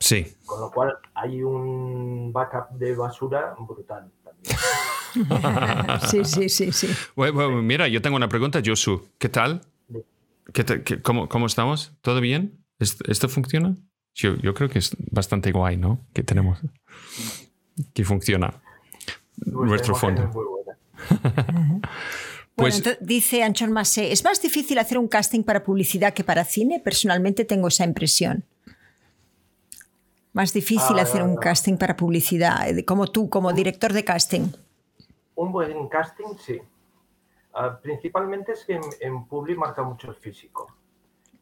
Sí. Con lo cual hay un backup de basura brutal también. <laughs> sí, sí, sí, sí. Bueno, mira, yo tengo una pregunta, Josu. ¿Qué tal? ¿Qué qué, cómo, cómo, estamos? ¿Todo bien? ¿Esto funciona? Yo, yo, creo que es bastante guay, ¿no? Que tenemos. Que funciona. Nuestro fondo. <laughs> Pues, bueno, dice Anchón Masé, ¿es más difícil hacer un casting para publicidad que para cine? Personalmente tengo esa impresión. Más difícil ah, hacer un casting para publicidad, eh, como tú, como director de casting. Un buen casting, sí. Ah, principalmente es que en, en Publi marca mucho el físico.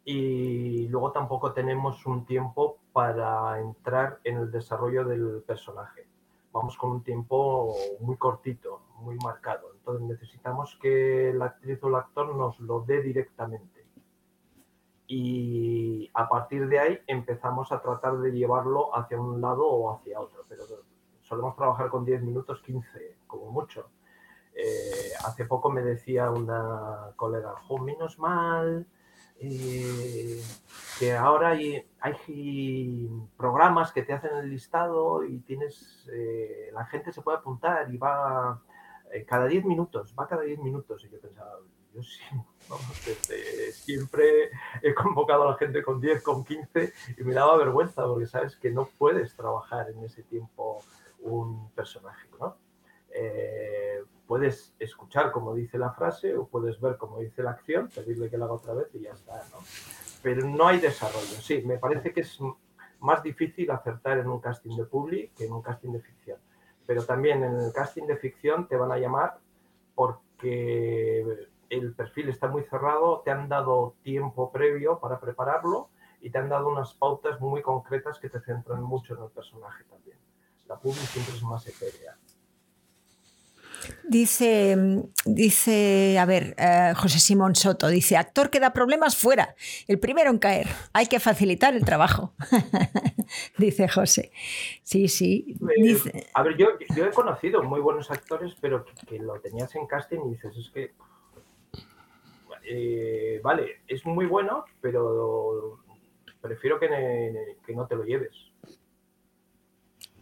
Y luego tampoco tenemos un tiempo para entrar en el desarrollo del personaje. Vamos con un tiempo muy cortito, muy marcado. Entonces necesitamos que la actriz o el actor nos lo dé directamente. Y a partir de ahí empezamos a tratar de llevarlo hacia un lado o hacia otro. Pero solemos trabajar con 10 minutos, 15 como mucho. Eh, hace poco me decía una colega, menos mal, eh, que ahora hay, hay, programas que te hacen el listado y tienes, eh, la gente se puede apuntar y va eh, cada 10 minutos, va cada 10 minutos. Y yo pensaba, yo sí, siempre he convocado a la gente con 10, con 15 y me daba vergüenza porque sabes que no puedes trabajar en ese tiempo un personaje, ¿no? Eh, puedes escuchar como dice la frase o puedes ver cómo dice la acción, pedirle que la haga otra vez y ya está, ¿no? Pero no hay desarrollo. Sí, me parece que es más difícil acertar en un casting de publi que en un casting de ficción pero también en el casting de ficción te van a llamar porque el perfil está muy cerrado, te han dado tiempo previo para prepararlo y te han dado unas pautas muy concretas que te centran mucho en el personaje también. La publi siempre es más etérea. Dice, dice, a ver, eh, José Simón Soto, dice, actor que da problemas fuera, el primero en caer, hay que facilitar el trabajo, <laughs> dice José. Sí, sí. Eh, a ver, yo, he conocido muy buenos actores, pero que, lo tenías en casting y dices, es que, eh, vale, es muy bueno, pero prefiero que, no te lo lleves.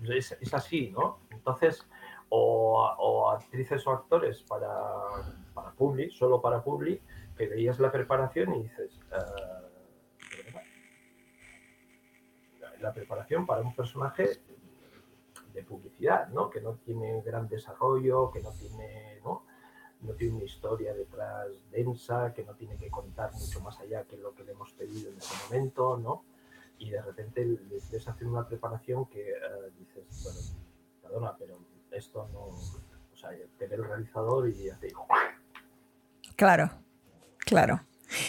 es así, ¿no? Entonces o, actrices o actores para, para Publi, solo para Publi, que veías la preparación y dices, uh, la preparación para un personaje de publicidad, ¿no? que no tiene gran desarrollo, que no tiene, ¿no? no tiene una historia detrás densa, que no tiene que contar mucho más allá que lo que le hemos pedido en ese momento, ¿no? Y de repente les hacer una preparación que uh, dices, bueno, perdona, pero esto no. O sea, te ve el realizador y digo. Claro, claro.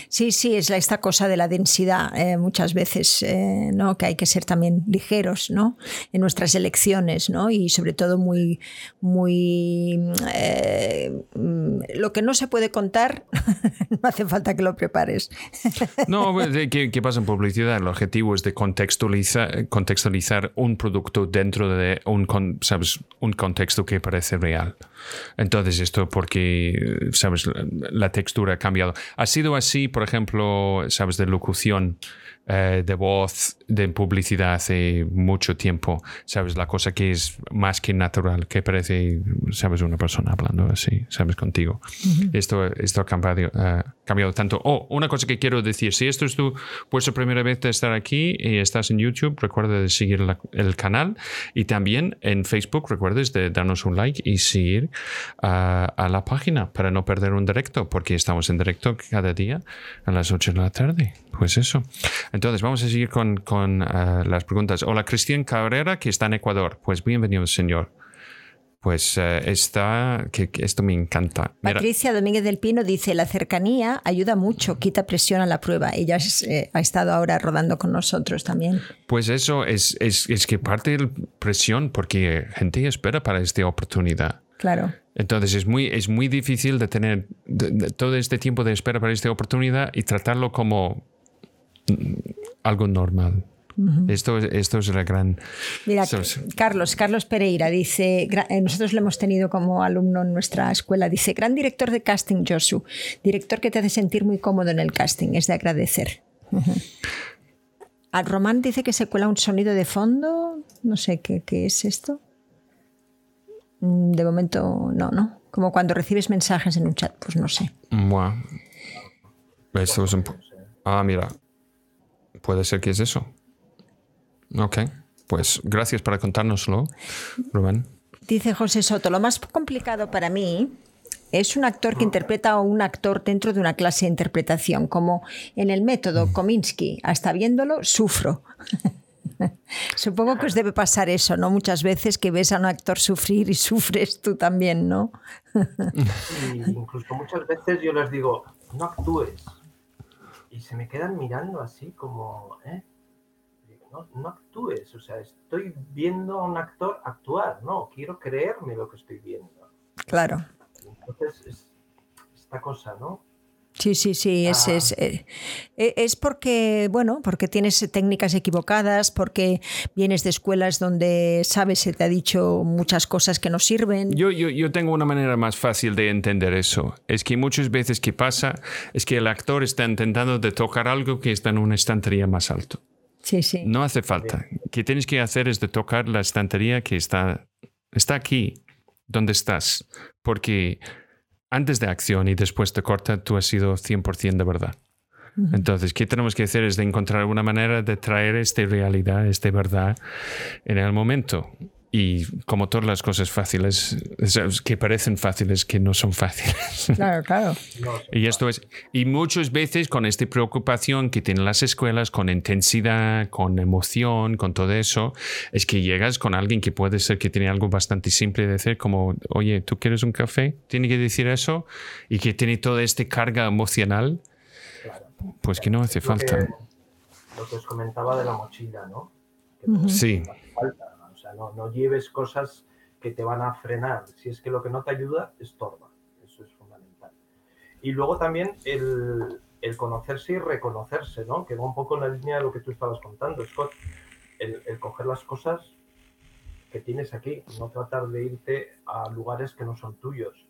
Sí, sí, es esta cosa de la densidad eh, muchas veces, eh, ¿no? Que hay que ser también ligeros, ¿no? En nuestras elecciones, ¿no? Y sobre todo muy, muy... Eh, lo que no se puede contar, <laughs> no hace falta que lo prepares. no, pues, ¿qué, pasa en publicidad? El objetivo es de contextualizar, contextualizar un producto dentro de un, ¿sabes? un contexto que parece real. Entonces esto porque, ¿sabes? La textura ha cambiado. Ha sido así por ejemplo, sabes, de locución, eh, de voz, de publicidad hace mucho tiempo, sabes, la cosa que es más que natural, que parece, sabes, una persona hablando así, sabes, contigo. Esto, esto ha cambiado, uh, cambiado tanto. Oh, una cosa que quiero decir, si esto es tu vuestra primera vez de estar aquí y estás en YouTube, recuerda de seguir el canal y también en Facebook, recuerdes de darnos un like y seguir a la página para no perder un directo, porque estamos en directo cada día a las 8 de la tarde. Pues eso. Entonces, vamos a seguir con, con uh, las preguntas. Hola, Cristian Cabrera, que está en Ecuador. Pues bienvenido, señor. Pues uh, está, que, que, esto me encanta. Patricia Domínguez del Pino dice, la cercanía ayuda mucho, quita presión a la prueba. Ella es, eh, ha estado ahora rodando con nosotros también. Pues eso es, es, es que parte de presión porque gente espera para esta oportunidad. Claro. Entonces es muy, es muy difícil de tener todo este tiempo de espera para esta oportunidad y tratarlo como algo normal. esto, esto es la gran... Mira, Carlos, Carlos Pereira dice, eh, nosotros lo hemos tenido como alumno en nuestra escuela, dice, gran director de casting, Josu, director que te hace sentir muy cómodo en el casting, es de agradecer. Al <laughs> Román dice que se cuela un sonido de fondo. No sé qué, qué es esto. Mm, De momento, no, no. Como cuando recibes mensajes en un chat, pues no sé. Buah. Esto es un Ah, mira. Puede ser que es eso. Ok. Pues gracias por contárnoslo, Rubén. Dice José Soto, lo más complicado para mí es un actor que interpreta a un actor dentro de una clase de interpretación, como en el método Kominsky. Hasta viéndolo, sufro. <laughs> Supongo que os debe pasar eso, ¿no? Muchas veces que ves a un actor sufrir y sufres tú también, ¿no? <laughs> Incluso muchas veces yo les digo, no actúes. Y se me quedan mirando así como, ¿eh? No, no actúes, o sea, estoy viendo a un actor actuar, no, quiero creerme lo que estoy viendo. Claro. Entonces, es esta cosa, ¿no? Sí, sí, sí, es, Ah. es, eh, eh, es porque, bueno, porque tienes técnicas equivocadas, porque vienes de escuelas donde, sabes, se te ha dicho muchas cosas que no sirven. Yo, yo, yo tengo una manera más fácil de entender eso. Es que muchas veces que pasa es que el actor está intentando de tocar algo que está en una estantería más alto. Sí, sí. No hace falta. Lo que tienes que hacer es de tocar la estantería que está, está aquí, donde estás. Porque antes de acción y después de corta, tú has sido 100% de verdad. Entonces, ¿qué tenemos que hacer? Es de encontrar una manera de traer esta realidad, esta verdad en el momento. Y como todas las cosas fáciles, es- que parecen fáciles, que no son fáciles. <laughs> Claro, claro. Y esto es, y muchas veces con esta preocupación que tienen las escuelas, con intensidad, con emoción, con todo eso, es que llegas con alguien que puede ser que tiene algo bastante simple de decir, como, oye, ¿tú quieres un café? Tiene que decir eso, y que tiene toda esta carga emocional, claro. pues que no hace Lo que, falta. lo que os comentaba de la mochila, ¿no? Que Sí, falta, no, lleves cosas que te van a frenar. Si es que lo que no te ayuda, estorba. Eso es fundamental. Y luego también el, el conocerse y reconocerse, ¿no? Que va un poco en la línea de lo que tú estabas contando, Scott. El, el coger las cosas que tienes aquí, no tratar de irte a lugares que no son tuyos.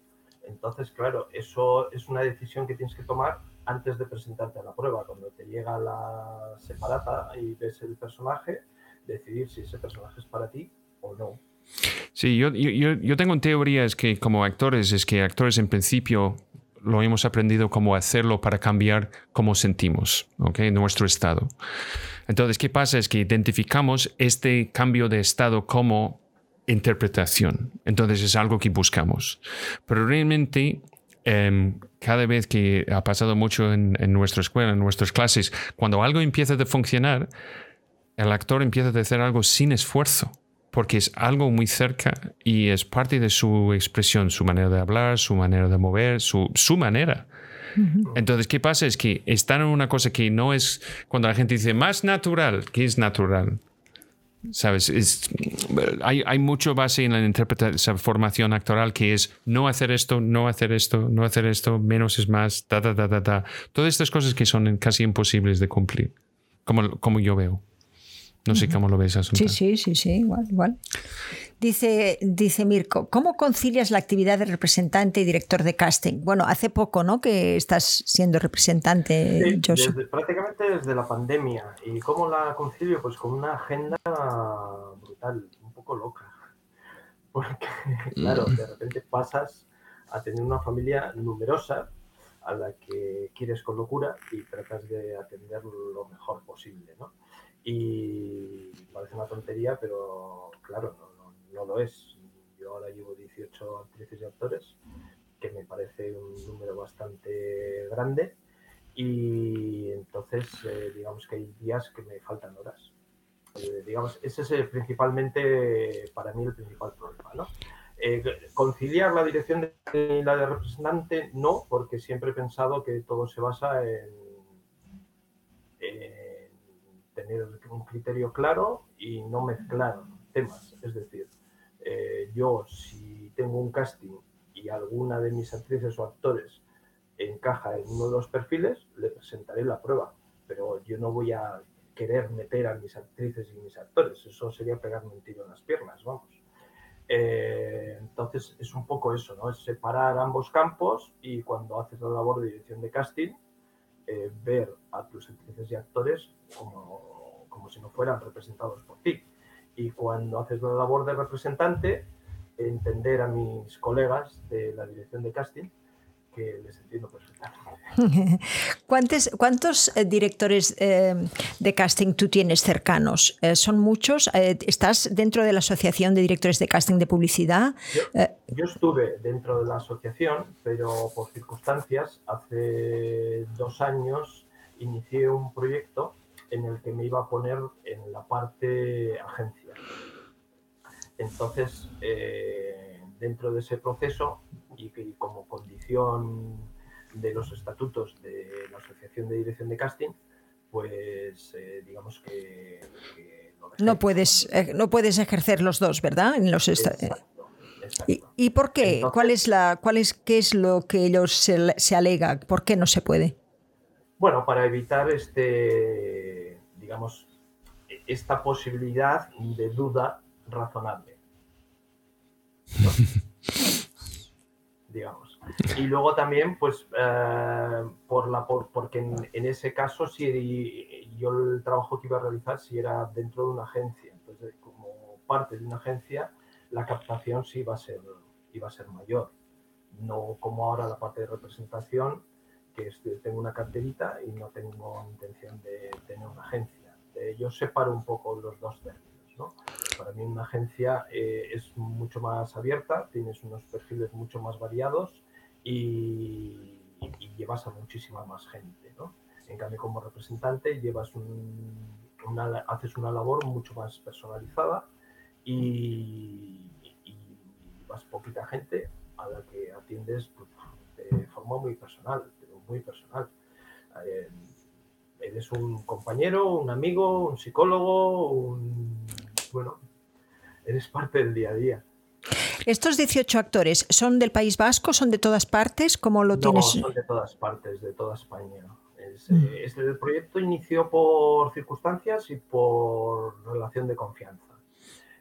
Entonces, claro, eso es una decisión que tienes que tomar antes de presentarte a la prueba. Cuando te llega la separata y ves el personaje, decidir si ese personaje es para ti o no. Sí, yo, yo, yo- tengo una teoría, es que como actores, es que actores en principio lo hemos aprendido cómo hacerlo para cambiar cómo sentimos, ¿ok? Nuestro estado. Entonces, ¿qué pasa? Es que identificamos este cambio de estado como interpretación. Entonces es algo que buscamos. Pero realmente, em, cada vez que ha pasado mucho en, en nuestra escuela, en nuestras clases, cuando algo empieza a funcionar, el actor empieza a hacer algo sin esfuerzo, porque es algo muy cerca y es parte de su expresión, su manera de hablar, su manera de mover, su, su manera. Entonces, ¿qué pasa? Es que están en una cosa que no es, cuando la gente dice más natural, ¿qué es natural? ¿Sabes? Es- hay, hay mucho base en la interpretación, formación actoral que es no hacer esto, no hacer esto, no hacer esto, menos es más, ta, ta, ta, ta, ta. Todas estas cosas que son casi imposibles de cumplir, como, como yo veo. No sé cómo lo ves, Asunta. Sí, sí, sí, sí, igual, igual. Dice, dice Mirko, ¿cómo concilias la actividad de representante y director de casting? Bueno, hace poco, ¿no? Que estás siendo representante, Sí, desde- prácticamente desde la pandemia. ¿Y cómo la concilio? Pues con una agenda brutal, un poco loca. <laughs> Porque, claro, de repente pasas a tener una familia numerosa a la que quieres con locura y tratas de atender lo mejor posible, ¿no? Y parece una tontería, pero claro, no, no- no lo es. Yo ahora llevo 18 actrices y actores, que me parece un número bastante grande y entonces eh, digamos que hay días que me faltan horas. Eh, digamos, ese es el principalmente para mí el principal problema, ¿no? Eh, conciliar la dirección y la de representante no, porque siempre he pensado que todo se basa en, en tener un criterio claro y no mezclar temas. Es decir, eh, yo si tengo un casting y alguna de mis actrices o actores encaja en uno de los perfiles, le presentaré la prueba. Pero yo no voy a querer meter a mis actrices y mis actores. Eso sería pegarme un tiro en las piernas, vamos. Eh, entonces es un poco eso, ¿no? Es separar ambos campos y cuando haces la labor de dirección de casting, eh, ver a tus actrices y actores como, como si no fueran representados por ti. Y cuando haces la labor de representante, entender a mis colegas de la dirección de casting que les entiendo perfectamente. <laughs> ¿Cuántos, cuántos eh, directores eh, de casting tú tienes cercanos? Eh, ¿Son muchos? ¿Estás dentro de la Asociación de Directores de Casting de Publicidad? Yo, estuve dentro de la asociación, pero por circunstancias, hace dos años inicié un proyecto en el que me iba a poner en la parte agencia. Entonces, dentro de ese proceso y, como condición de los estatutos de la Asociación de Dirección de Casting, pues eh, digamos que, no puedes eh, no puedes ejercer los dos, ¿verdad? En los ¿Y, por qué? ¿Cuál es la cuál es qué es lo que ellos se, se alega? ¿Por qué no se puede? Bueno, para evitar este digamos esta posibilidad de duda razonable. <laughs> digamos. Y luego también, pues, eh, por la, por, porque en, ese caso, si yo el trabajo que iba a realizar, si era dentro de una agencia, entonces como parte de una agencia, la captación sí iba a ser, iba a ser mayor. No como ahora la parte de representación, que tengo una carterita y no tengo intención de tener una agencia. yo separo un poco los dos términos, ¿no? Para mí una agencia eh, es mucho más abierta, tienes unos perfiles mucho más variados y, llevas a muchísima más gente. ¿no? En cambio, como representante llevas una, haces una labor mucho más personalizada y, vas poquita gente a la que atiendes pues, de forma muy personal, pero muy personal. Eh, eres un compañero, un amigo, un psicólogo, un, bueno, eres parte del día a día. ¿Estos 18 actores son del País Vasco, son de todas partes? ¿Cómo lo tienes? No, son de todas partes, de toda España. Mm. Eh, el proyecto inició por circunstancias y por relación de confianza.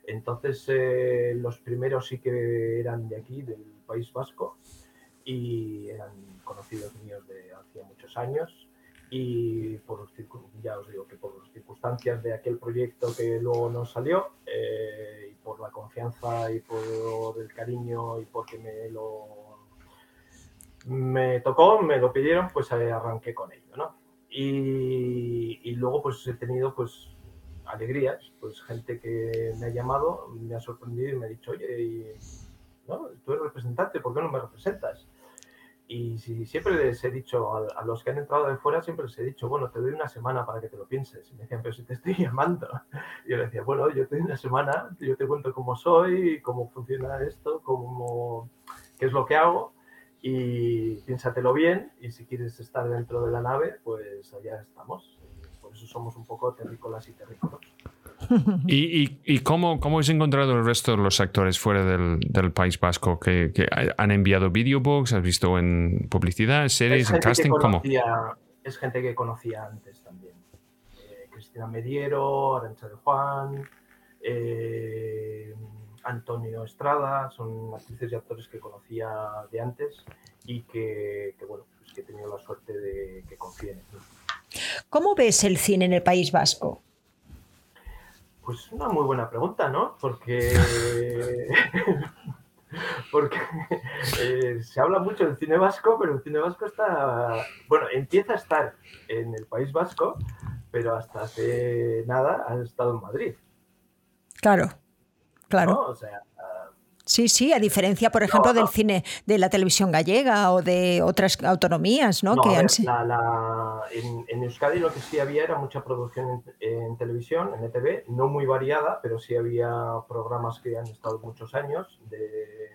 Entonces, eh, los primeros sí que eran de aquí, del País Vasco, y eran conocidos míos de hacía muchos años. Y por ya os digo que por las circunstancias de aquel proyecto que luego no salió, eh, por la confianza y por el cariño y porque me lo me tocó, me lo pidieron, pues arranqué con ello, ¿no? Y, y, luego pues he tenido pues alegrías, pues gente que me ha llamado, me ha sorprendido y me ha dicho, oye, ¿no? tú eres representante, ¿por qué no me representas? Y si, siempre les he dicho, a, los que han entrado de fuera, siempre les he dicho, bueno, te doy una semana para que te lo pienses. Y me decían, pero si te estoy <laughs> llamando. Y yo les decía, bueno, yo te doy una semana, yo te cuento cómo soy, cómo funciona esto, cómo, qué es lo que hago. Y piénsatelo bien. Y si quieres estar dentro de la nave, pues allá estamos. Por eso somos un poco terrícolas y terrícolas. <laughs> ¿Y, y, cómo, cómo, has encontrado el resto de los actores fuera del, del País Vasco? ¿Que, han enviado videobooks? ¿Has visto en publicidad, series, en casting? ¿Cómo? Es gente que conocía antes también. Eh, Cristina Mediero, Arancha de Juan, eh, Antonio Estrada, son actrices y actores que conocía de antes y que, bueno, pues que he tenido la suerte de que confíen en mí. ¿Cómo ves el cine en el País Vasco? Pues una muy buena pregunta, ¿no? Porque, <laughs> porque eh, se habla mucho del cine vasco, pero el cine vasco está, bueno, empieza a estar en el País Vasco, pero hasta hace nada ha estado en Madrid. Claro, claro. O sea, Sí, sí, a diferencia, por ejemplo, del cine de la televisión gallega o de otras autonomías, ¿no? que en, Euskadi lo que sí había era mucha producción en, televisión, en ETV, no muy variada, pero sí había programas que han estado muchos años de,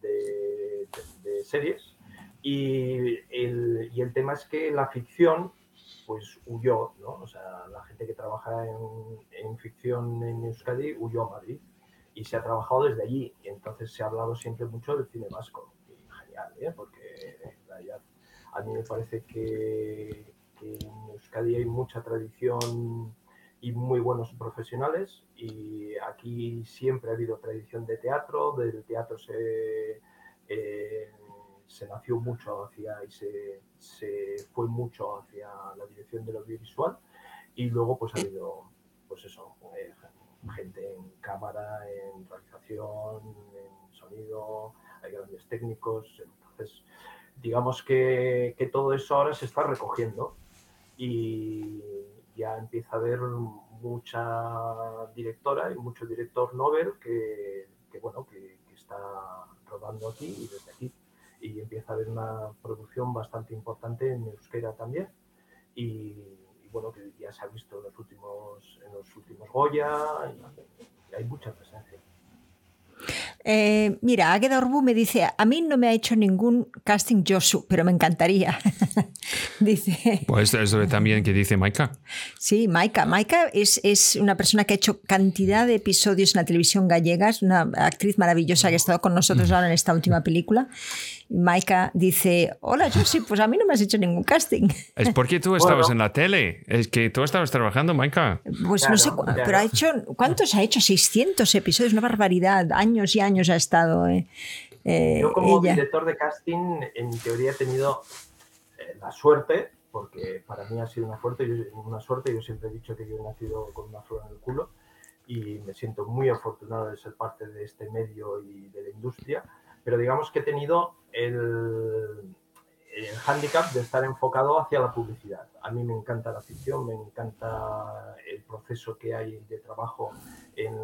de, series. Y el, y el tema es que la ficción pues huyó, ¿no? O sea, la gente que trabaja en, en ficción en Euskadi huyó a Madrid y se ha trabajado desde allí. Y entonces se ha hablado siempre mucho del cine vasco. Y genial, ¿eh? porque a mí me parece que, en Euskadi hay mucha tradición y muy buenos profesionales y aquí siempre ha habido tradición de teatro, del teatro se, eh, se nació mucho hacia y se, se, fue mucho hacia la dirección del audiovisual Y luego pues ha habido, pues eso, eh, gente en cámara, en realización, en sonido, hay grandes técnicos. Entonces, digamos que, que todo eso ahora se está recogiendo y ya empieza a haber mucha directora y mucho director novel que, que bueno, que, que, está rodando aquí y desde aquí. Y empieza a haber una producción bastante importante en euskera también. Y, y bueno, que ya se ha visto en los últimos, en los últimos Goya y, y hay mucha presencia. Eh, mira, Águeda Orbu me dice, a mí no me ha hecho ningún casting Josu, pero me encantaría. <laughs> dice. Pues eso también que dice Maika. Sí, Maika. Maika es, es, una persona que ha hecho cantidad de episodios en la televisión gallega, es una actriz maravillosa que ha estado con nosotros ahora en esta última película. Maika dice, hola Josi, pues a mí no me has hecho ningún casting. <laughs> Es porque tú estabas bueno. en la tele, es que tú estabas trabajando, Maika. Pues claro, no sé, claro. pero ha hecho, ¿cuántos ha hecho? 600 episodios, una barbaridad, años y años ha estado. Eh, eh, Yo como ella. director de casting, en teoría he tenido eh, la suerte, porque para mí ha sido una suerte, yo, una suerte, yo siempre he dicho que yo he nacido con una flor en el culo y me siento muy afortunado de ser parte de este medio y de la industria, pero digamos que he tenido el, el handicap de estar enfocado hacia la publicidad. A mí me encanta la ficción, me encanta el proceso que hay de trabajo en,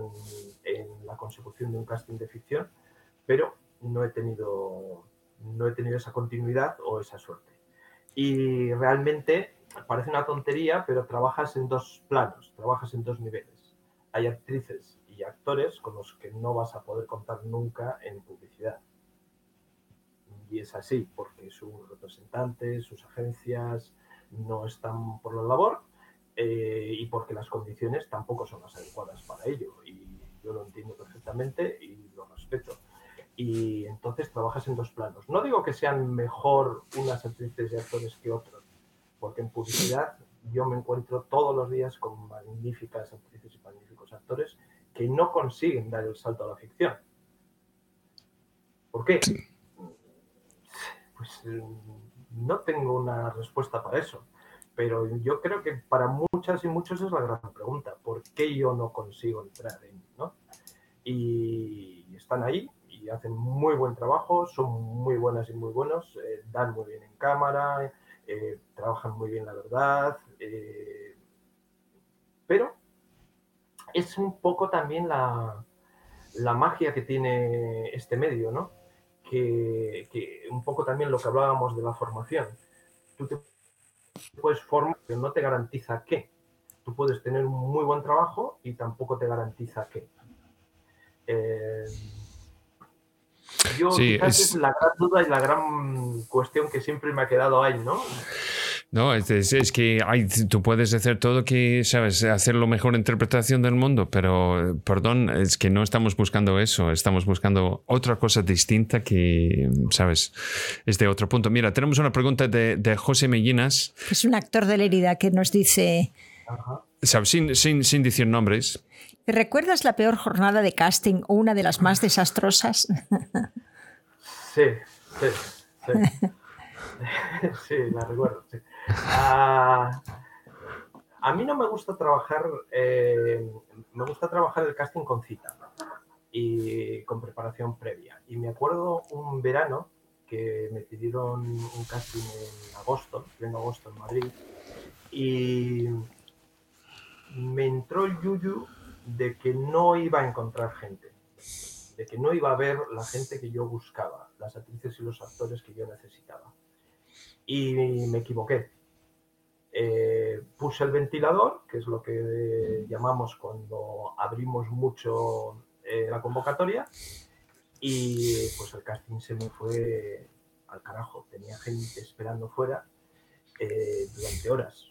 en la consecución de un casting de ficción, pero no he tenido, no he tenido esa continuidad o esa suerte. Y realmente parece una tontería, pero trabajas en dos planos, trabajas en dos niveles. Hay actrices y actores con los que no vas a poder contar nunca en publicidad. Y es así, porque sus representantes, sus agencias no están por la labor eh, y porque las condiciones tampoco son las adecuadas para ello. Y yo lo entiendo perfectamente y lo respeto. Y entonces trabajas en dos planos. No digo que sean mejor unas actrices y actores que otros, porque en publicidad yo me encuentro todos los días con magníficas actrices y magníficos actores que no consiguen dar el salto a la ficción. ¿Por qué? Pues no tengo una respuesta para eso. Pero yo creo que para muchas y muchos es la gran pregunta. ¿Por qué yo no consigo entrar en, ¿no? Y están ahí y hacen muy buen trabajo, son muy buenas y muy buenos, eh, dan muy bien en cámara, eh, trabajan muy bien la verdad, eh, pero es un poco también la, la, magia que tiene este medio, ¿no? Que, que, un poco también lo que hablábamos de la formación. Tú te puedes formar, pero no te garantiza qué. Tú puedes tener un muy buen trabajo y tampoco te garantiza qué. Eh, yo sí, quizás es... es... la gran duda y la gran cuestión que siempre me ha quedado ahí, ¿no? No, es, es, es que hay, tú puedes hacer todo que, sabes, hacer la mejor interpretación del mundo, pero, perdón, es que no estamos buscando eso, estamos buscando otra cosa distinta que, sabes, es de otro punto. Mira, tenemos una pregunta de, de José Mellinas. Es un actor de Lérida que nos dice... ¿Sabes? Sin, sin, sin decir nombres. ¿Te recuerdas la peor jornada de casting o una de las más desastrosas? Sí, sí, sí. <laughs> sí, la recuerdo. Sí. Uh, a mí no me gusta trabajar, eh, me gusta trabajar el casting con cita y con preparación previa. Y me acuerdo un verano que me pidieron un casting en agosto, en agosto en Madrid, y me entró el yuyu de que no iba a encontrar gente, de que no iba a ver la gente que yo buscaba, las actrices y los actores que yo necesitaba. Y me equivoqué. Eh, puse el ventilador, que es lo que llamamos cuando abrimos mucho eh, la convocatoria, y pues el casting se me fue al carajo. Tenía gente esperando fuera eh, durante horas.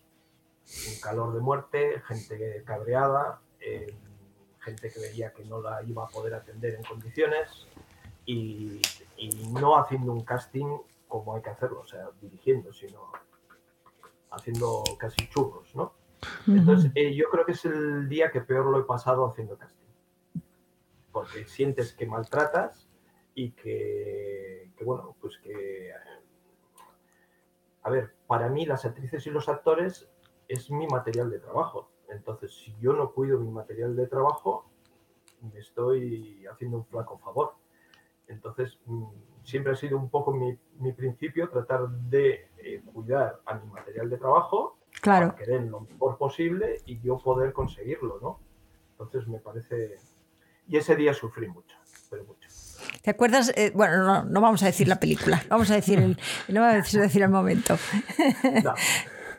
Un calor de muerte, gente cabreada, eh, gente que veía que no la iba a poder atender en condiciones y, no haciendo un casting como hay que hacerlo, o sea, dirigiendo, sino haciendo casi churros, ¿no? Entonces, eh, yo creo que es el día que peor lo he pasado haciendo casting. Porque sientes que maltratas y que, que bueno, pues que... A ver, para mí las actrices y los actores es mi material de trabajo. Entonces, si yo no cuido mi material de trabajo, me estoy haciendo un flaco favor. Entonces, mm, siempre ha sido un poco mi, principio tratar de eh, cuidar a mi material de trabajo, claro. que den lo mejor posible y yo poder conseguirlo, ¿no? Entonces, me parece... Y ese día sufrí mucho, pero mucho. ¿Te acuerdas? Eh, bueno, no, vamos a decir la película, vamos a decir el, no vamos a decir el momento. <laughs> No.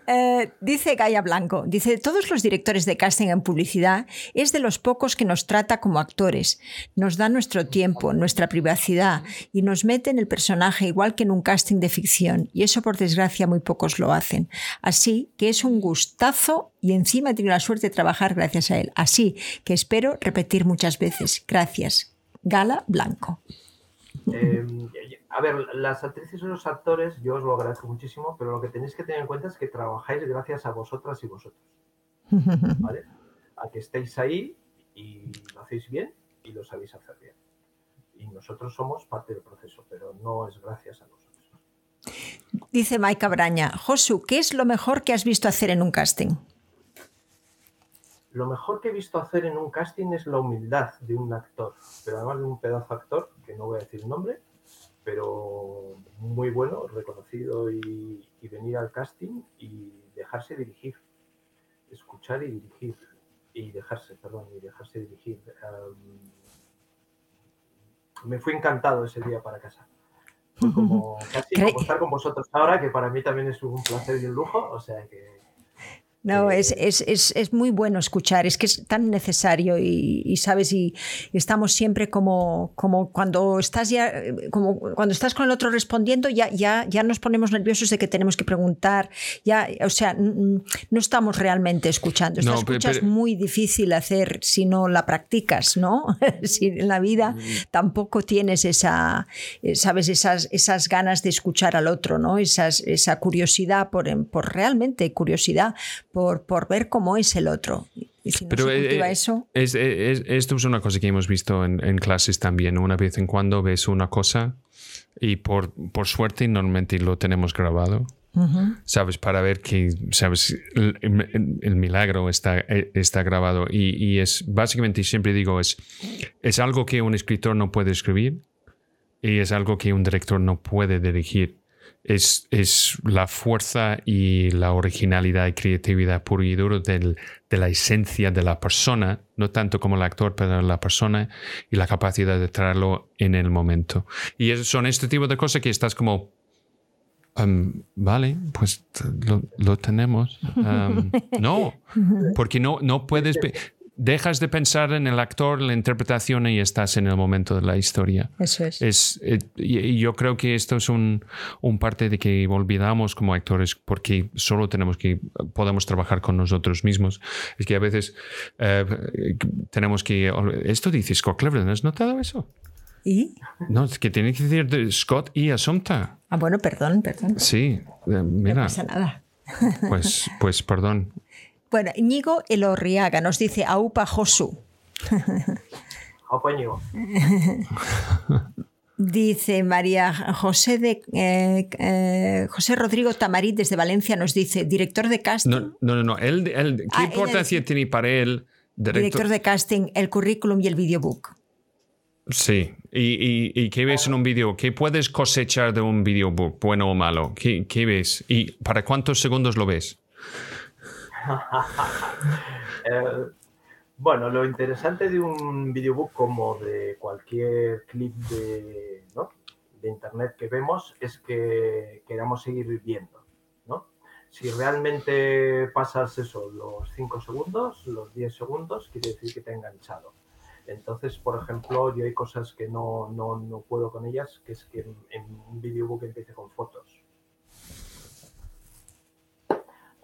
Eh, dice Gaia Blanco, dice, todos los directores de casting en publicidad es de los pocos que nos trata como actores, nos da nuestro tiempo, nuestra privacidad y nos mete en el personaje igual que en un casting de ficción y eso por desgracia muy pocos lo hacen. Así que es un gustazo y encima he tenido la suerte de trabajar gracias a él. Así que espero repetir muchas veces. Gracias. Gala Blanco. Eh, a ver, las actrices y los actores, yo os lo agradezco muchísimo, pero lo que tenéis que tener en cuenta es que trabajáis gracias a vosotras y vosotros. <laughs> ¿Vale? A que estéis ahí y lo hacéis bien y lo sabéis hacer bien. Y nosotros somos parte del proceso, pero no es gracias a nosotros. Dice Maika Braña, Josu, ¿qué es lo mejor que has visto hacer en un casting? Lo mejor que he visto hacer en un casting es la humildad de un actor, pero además de un pedazo actor, que no voy a decir el nombre, pero muy bueno, reconocido y, venir al casting y dejarse dirigir, escuchar y dirigir, y dejarse, perdón, y dejarse dirigir. me fui encantado ese día para casa. Fue como <laughs> casi como estar con vosotros ahora, que para mí también es un placer y un lujo, o sea que no, es, es, es, es, muy bueno escuchar, es que es tan necesario y, sabes, y, estamos siempre como, como cuando estás ya, como cuando estás con el otro respondiendo, ya, ya, ya nos ponemos nerviosos de que tenemos que preguntar, ya, o sea, no estamos realmente escuchando. Esta escucha es muy difícil hacer si no la practicas, ¿no? <laughs> si en la vida tampoco tienes esa, eh, sabes, esas, esas ganas de escuchar al otro, ¿no? Esas, esa curiosidad por, por realmente curiosidad por, por ver cómo es el otro. Y si no Pero se cultiva eh, eso... Es, esto es una cosa que hemos visto en, en, clases también. Una vez en cuando ves una cosa y por, por suerte normalmente lo tenemos grabado. ¿Sabes? Para ver que, ¿sabes? El, milagro está, está grabado. Y, y, es básicamente, siempre digo, es, es algo que un escritor no puede escribir y es algo que un director no puede dirigir es, es, la fuerza y la originalidad y creatividad puro y duro del, de la esencia de la persona, no tanto como el actor, pero la persona y la capacidad de traerlo en el momento. Y son este tipo de cosas que estás como, um, vale, pues lo, lo tenemos. Um, <laughs> no, porque no, no puedes dejas de pensar en el actor, la interpretación y estás en el momento de la historia. Eso es. es eh, y yo creo que esto es un, un, parte de que olvidamos como actores porque solo tenemos que, podemos trabajar con nosotros mismos. Es que a veces eh, tenemos que... Esto dice Scott Cleveland, ¿has notado eso? ¿Y? No, es que tiene que decir Scott y Assumpta. Ah, bueno, perdón, perdón. Sí, eh, mira. No pasa nada. Pues, pues perdón. Bueno, Ñigo Elorriaga nos dice Aupa Josu. Aupa <laughs> Ñigo. <laughs> Dice María José de eh, eh, José Rodrigo Tamarit desde Valencia nos dice director de casting. No, no, no. Él, ¿Qué ah, importancia tiene para él? Director... de casting, el currículum y el videobook. Sí. ¿Y, y, qué ves en un video? ¿Qué puedes cosechar de un videobook, bueno o malo? ¿Qué, ¿Qué ves? ¿Y para cuántos segundos lo ves? <laughs> Eh, bueno, lo interesante de un videobook como de cualquier clip de, de internet que vemos es que queramos seguir viendo. ¿no? Si realmente pasas eso, los 5 segundos, los 10 segundos, quiere decir que te ha enganchado. Entonces, por ejemplo, yo hay cosas que no, no, no puedo con ellas, que es que en un videobook empiece con fotos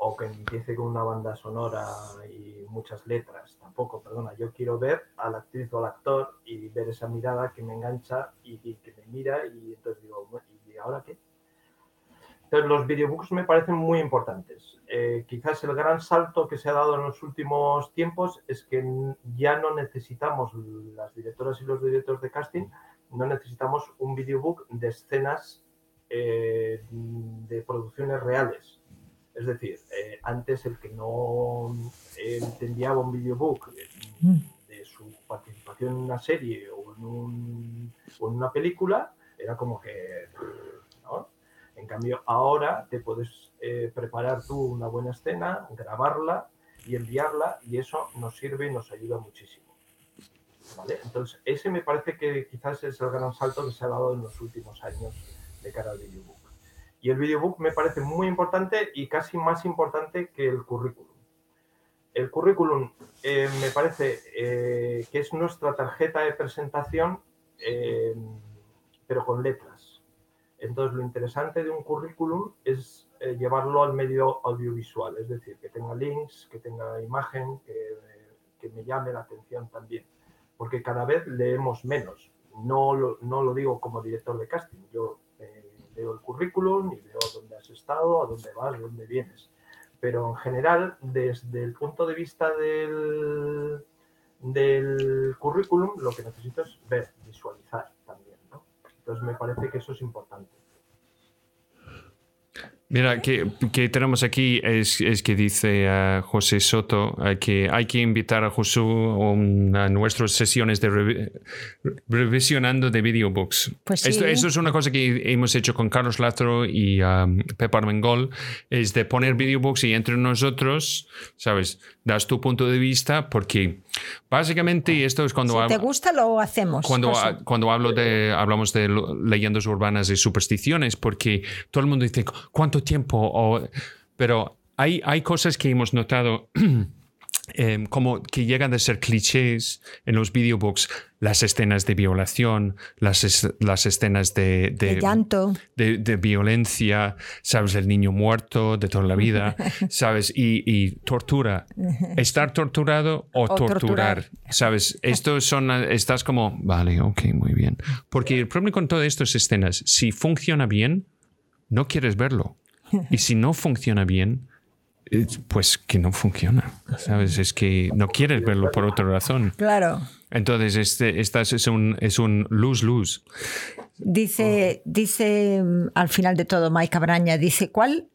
o que empiece con una banda sonora y muchas letras, tampoco, perdona, yo quiero ver a la actriz o al actor y ver esa mirada que me engancha y, que me mira y entonces digo, ¿y ahora qué? Entonces los videobooks me parecen muy importantes. Eh, quizás el gran salto que se ha dado en los últimos tiempos es que ya no necesitamos, las directoras y los directores de casting, no necesitamos un videobook de escenas eh, de producciones reales Es decir, eh, antes el que no entendía un videobook mm. de su participación en una serie o en, un, o en una película, era como que... ¿no? En cambio, ahora te puedes eh, preparar tú una buena escena, grabarla y enviarla y eso nos sirve y nos ayuda muchísimo. ¿Vale? Entonces, ese me parece que quizás es el gran salto que se ha dado en los últimos años de cara al videobook. Y el videobook me parece muy importante y casi más importante que el currículum. El currículum eh, me parece eh, que es nuestra tarjeta de presentación, eh, pero con letras. Entonces, lo interesante de un currículum es llevarlo al medio audiovisual, es decir, que tenga links, que tenga imagen, que, que me llame la atención también, porque cada vez leemos menos. No lo, no lo digo como director de casting, yo veo el currículum y veo dónde has estado, a dónde vas, dónde vienes. Pero en general, desde el punto de vista del, del currículum, lo que necesito es ver, visualizar también. Entonces me parece que eso es importante. Mira, que, que, tenemos aquí es, es que dice uh, José Soto uh, que hay que invitar a Josu a nuestras sesiones de revisionando de videobooks. Pues sí. esto, esto, es una cosa que hemos hecho con Carlos Lázaro y um, Pep Armengol, es de poner videobooks y entre nosotros, ¿sabes? Das tu punto de vista porque básicamente esto es cuando... Si te gusta lo hacemos. Cuando, cuando hablo de, hablamos de leyendas urbanas y supersticiones porque todo el mundo dice, ¿cuánto tiempo, o, pero hay, hay cosas que hemos notado eh, <clears throat> como que llegan a ser clichés en los videobooks, las escenas de violación, las, las escenas de, de, llanto, de, de, violencia, sabes, el niño muerto de toda la vida, <laughs> sabes, y, y tortura. <laughs> Estar torturado o, o torturar, torturar, sabes, esto son, estás como, vale, ok, muy bien. Porque el problema con todas estas escenas, si funciona bien, no quieres verlo. <laughs> Y si no funciona bien, pues que no funciona, ¿sabes? Es que no quieres verlo por otra razón. Claro. Entonces, este, esta es un, es un lose-lose. Dice, dice mm, al final de todo Mike Abraña, dice, ¿cuál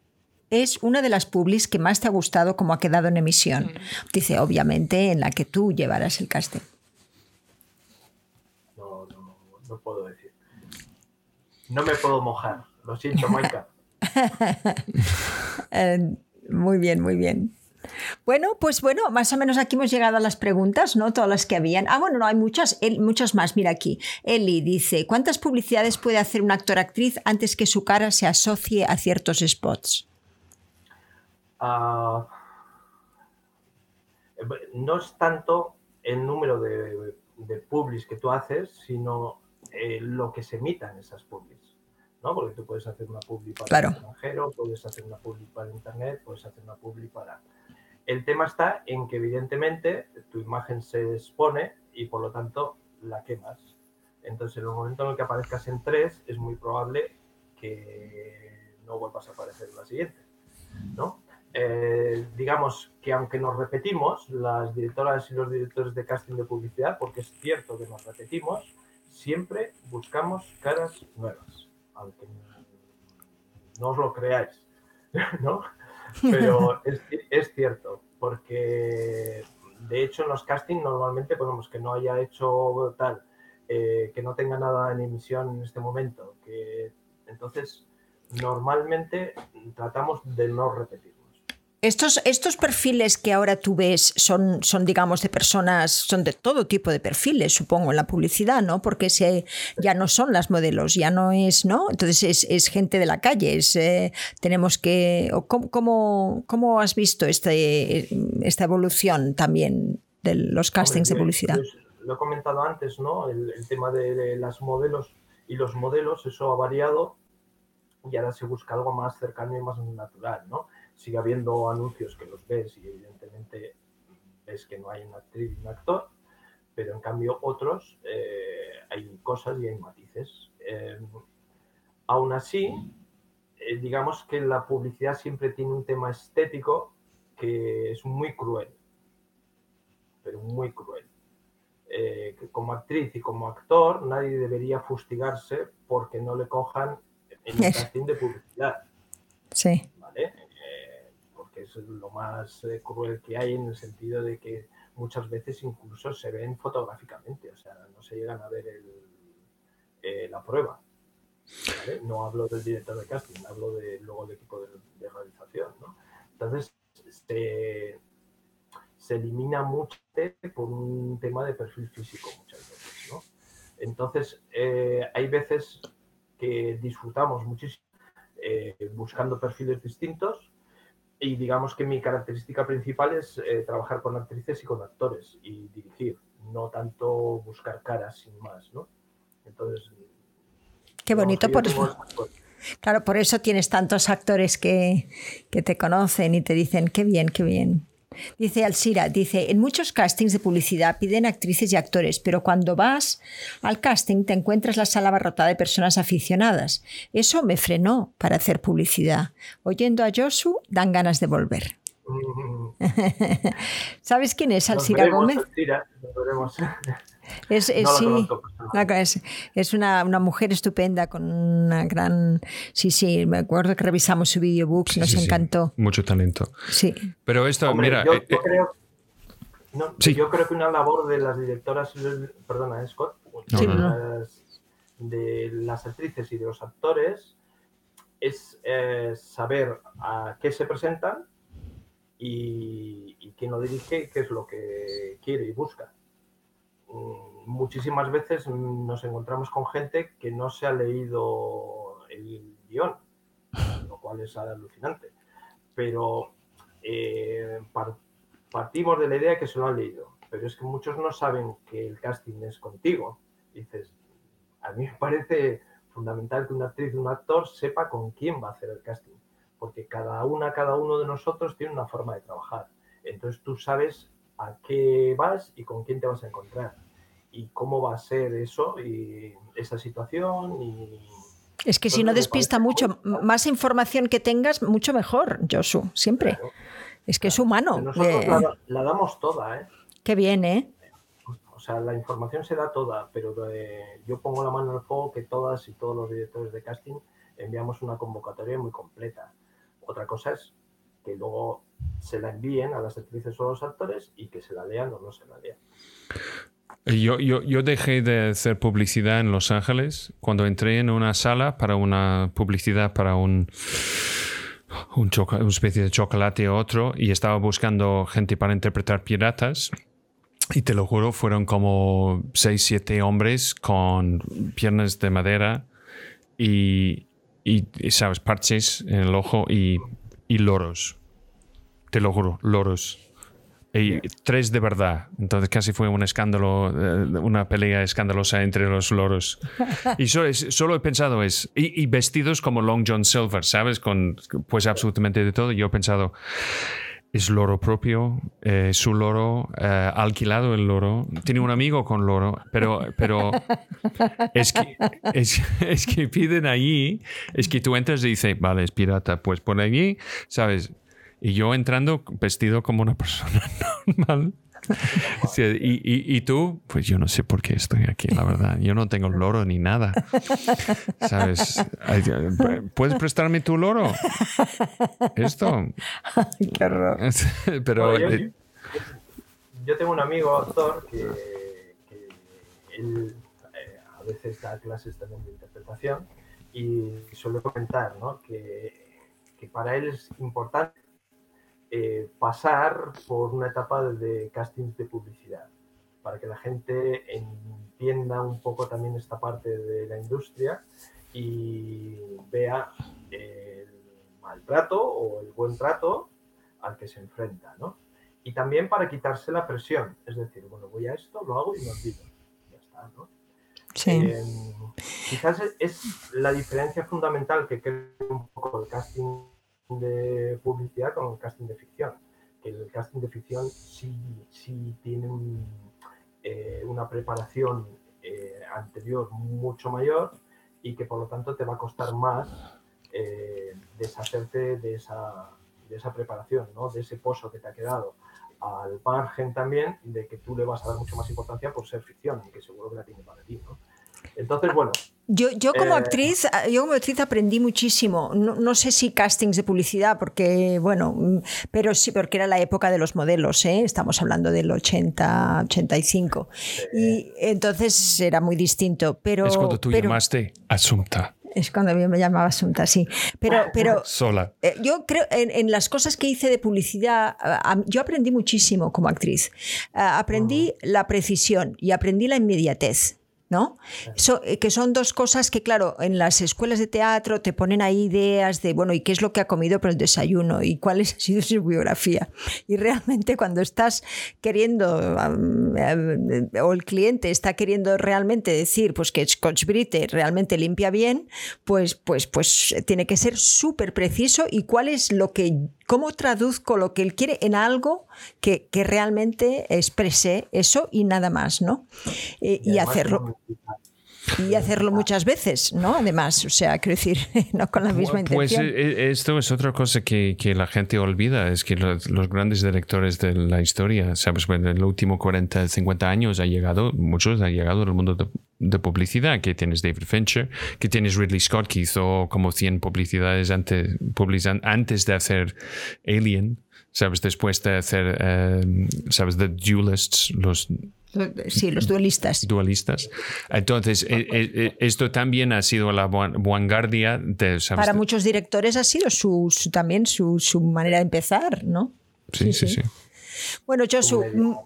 es una de las publis que más te ha gustado como ha quedado en emisión? Dice, obviamente, en la que tú llevarás el casting. No, no, no puedo decir. No me puedo mojar. Lo siento, Maika. <laughs> <laughs> Eh, muy bien, muy bien. Bueno, pues bueno, más o menos aquí hemos llegado a las preguntas, ¿no? Todas las que habían. Ah, bueno, no, hay muchas, muchas más. Mira aquí. Eli dice, ¿cuántas publicidades puede hacer un actor actriz antes que su cara se asocie a ciertos spots? Uh, no es tanto el número de, de que tú haces, sino eh, lo que se emita en esas publis. ¿No? Porque tú puedes hacer una publi para claro. el extranjero, puedes hacer una publi para internet, puedes hacer una publi para... El tema está en que evidentemente tu imagen se expone y por lo tanto la quemas. Entonces en el momento en el que aparezcas en tres es muy probable que no vuelvas a aparecer en la siguiente, ¿no? Eh, digamos que aunque nos repetimos, las directoras y los directores de casting de publicidad, porque es cierto que nos repetimos, siempre buscamos caras nuevas aunque no os lo creáis, <laughs> ¿no? Pero <laughs> es, es, cierto, porque de hecho en los castings normalmente ponemos que no haya hecho tal, eh, que no tenga nada en emisión en este momento, que entonces normalmente tratamos de no repetir. Estos, estos perfiles que ahora tú ves son, son, digamos, de personas, son de todo tipo de perfiles, supongo, en la publicidad, ¿no? Porque se, ya no son las modelos, ya no es, ¿no? Entonces es, es gente de la calle, es, eh, tenemos que... ¿cómo, cómo, cómo has visto este, esta evolución también de los castings Hombre, de publicidad? Pues, lo he comentado antes, ¿no? El, el tema de, de las modelos y los modelos, eso ha variado y ahora se busca algo más cercano y más natural, ¿no? Sigue habiendo anuncios que los ves y evidentemente ves que no hay una actriz y un actor, pero en cambio otros eh, hay cosas y hay matices. Eh, aún así, eh, digamos que la publicidad siempre tiene un tema estético que es muy cruel, pero muy cruel. Que como actriz y como actor nadie debería fustigarse porque no le cojan en un <laughs> casting de publicidad. Sí. Es lo más eh, cruel que hay en el sentido de que muchas veces incluso se ven fotográficamente, o sea, no se llegan a ver eh, la prueba. No hablo del director de casting, hablo de, luego del equipo de, realización. Entonces, se, elimina mucho por un tema de perfil físico muchas veces. Entonces, eh, hay veces que disfrutamos muchísimo buscando perfiles distintos y digamos que mi característica principal es eh, trabajar con actrices y con actores y dirigir, no tanto buscar caras sin más, ¿no? Entonces... Qué bonito por eso. Claro, por eso tienes tantos actores que, que te conocen y te dicen, qué bien, qué bien. Dice Alcira, dice, en muchos castings de publicidad piden actrices y actores, pero cuando vas al casting te encuentras la sala abarrotada de personas aficionadas. Eso me frenó para hacer publicidad. Oyendo a Josu, dan ganas de volver. <laughs> ¿Sabes quién es Alcira Gómez? <laughs> Es, es, una, mujer estupenda con una gran... Sí, sí, me acuerdo que revisamos su videobook, nos encantó. Mucho talento. Sí. Pero esto, mira... Yo, eh, eh, creo, yo creo que una labor de las directoras, perdona, Scott, de las actrices y de los actores es eh, saber a qué se presentan y, y quién lo dirige qué es lo que quiere y busca. Mm, muchísimas veces nos encontramos con gente que no se ha leído el guion, <laughs> lo cual es alucinante. Pero eh, partimos de la idea que se lo han leído, pero es que muchos no saben que el casting es contigo. Dices, a mí me parece fundamental que una actriz un actor sepa con quién va a hacer el casting, porque cada una, cada uno de nosotros tiene una forma de trabajar. Entonces tú sabes a qué vas y con quién te vas a encontrar y cómo va a ser eso y esa situación y es que si no despista mucho, más información que tengas, mucho mejor, Josu, siempre. Es que es humano. Nosotros la, damos toda, ¿eh? Qué bien, ¿eh? O sea, la información se da toda, pero yo pongo la mano el fuego que todas y todos los directores de casting enviamos una convocatoria muy completa. Otra cosa es que luego se la envíen a las actrices o los actores y que se la lean o no se la lean. Yo, yo, yo, dejé de hacer publicidad en Los Ángeles cuando entré en una sala para una publicidad para un, un una especie de chocolate o otro y estaba buscando gente para interpretar piratas. Y te lo juro, fueron como seis, siete hombres con piernas de madera y, y, ¿sabes? Parches en el ojo y, y loros. Te lo juro, loros. Y tres de verdad. Entonces casi fue un escándalo, eh, una pelea escandalosa entre los loros. Y solo, he pensado es, y, vestidos como Long John Silver, ¿sabes? Con pues absolutamente de todo. Yo he pensado, es loro propio, eh, su loro, eh, alquilado el loro, tiene un amigo con loro, pero, pero <laughs> es, que, es, es, que piden allí, es que tú entras y dices, vale, es pirata, pues por allí, ¿sabes? Y yo entrando vestido como una persona <laughs> normal. <laughs> y, y, tú, pues yo no sé por qué estoy aquí, la verdad. Yo no tengo loro ni nada. ¿Sabes? ¿Puedes prestarme tu loro? Esto. qué horror. <laughs> Pero. yo, tengo un amigo actor que, él eh, a veces da clases también de interpretación y suele comentar ¿no? que, que para él es importante eh, pasar por una etapa de castings de publicidad, para que la gente entienda un poco también esta parte de la industria y vea el maltrato o el buen trato al que se enfrenta, ¿no? Y también para quitarse la presión, es decir, bueno, voy a esto, lo hago y me olvido. Ya está, ¿no? Sí. Em, quizás es la diferencia fundamental que creo un poco el casting de publicidad con el casting de ficción. El casting de ficción sí, sí tiene eh, una preparación eh, anterior mucho mayor y que por lo tanto te va a costar más eh, deshacerte de esa, de esa preparación, ¿no? de ese pozo que te ha quedado. Al margen también de que tú le vas a dar mucho más importancia por ser ficción, y que seguro que la tiene para ti. Entonces, bueno, Yo, yo como Eh, actriz, yo como actriz aprendí muchísimo. No, no sé si castings de publicidad, porque bueno, mm, pero sí, porque era la época de los modelos, ¿eh? estamos hablando del 80, 85. Y entonces era muy distinto. Pero, es cuando tú pero- llamaste Asunta, Es cuando a mí me llamaba Asunta, sí. Pero, pero sola. eh, yo creo en, en las cosas que hice de publicidad, a- a- yo aprendí muchísimo como actriz. Ah, aprendí la precisión y aprendí la inmediatez. ¿No? Eh, que son dos cosas que, claro, en las escuelas de teatro te ponen ahí ideas de, bueno, ¿y qué es lo que ha comido por el desayuno? ¿Y cuál <laughs> ha sido su biografía? Y realmente cuando estás queriendo, am, o el cliente está queriendo realmente decir pues que Scotch Brite realmente limpia bien, pues, pues, pues tiene que ser súper preciso y cuál es lo que, cómo traduzco lo que él quiere en algo que, que realmente exprese eso y nada más, ¿no? Eh, y además hacerlo y hacerlo muchas veces, ¿no? Además, o sea, quiero decir, <laughs> no con la misma Pues intención. eh, esto es otra cosa que, que la gente olvida, es que los, los grandes directores de la historia, sabes, bueno, en el último 40, 50 años ha llegado, muchos han llegado al mundo de, de publicidad, que tienes David Fincher, que tienes Ridley Scott, que hizo como 100 publicidades antes, antes de hacer Alien, sabes, después de hacer, eh, sabes, The Duelists, los Sí, los duelistas. dualistas. Entonces, eh, eh, eh, esto también ha sido la van- vanguardia de, sabes, Para muchos directores ha sido su, su- también su, su manera de empezar, ¿no? Sí, sí, sí. Bueno, Josu, Muy bien. mm,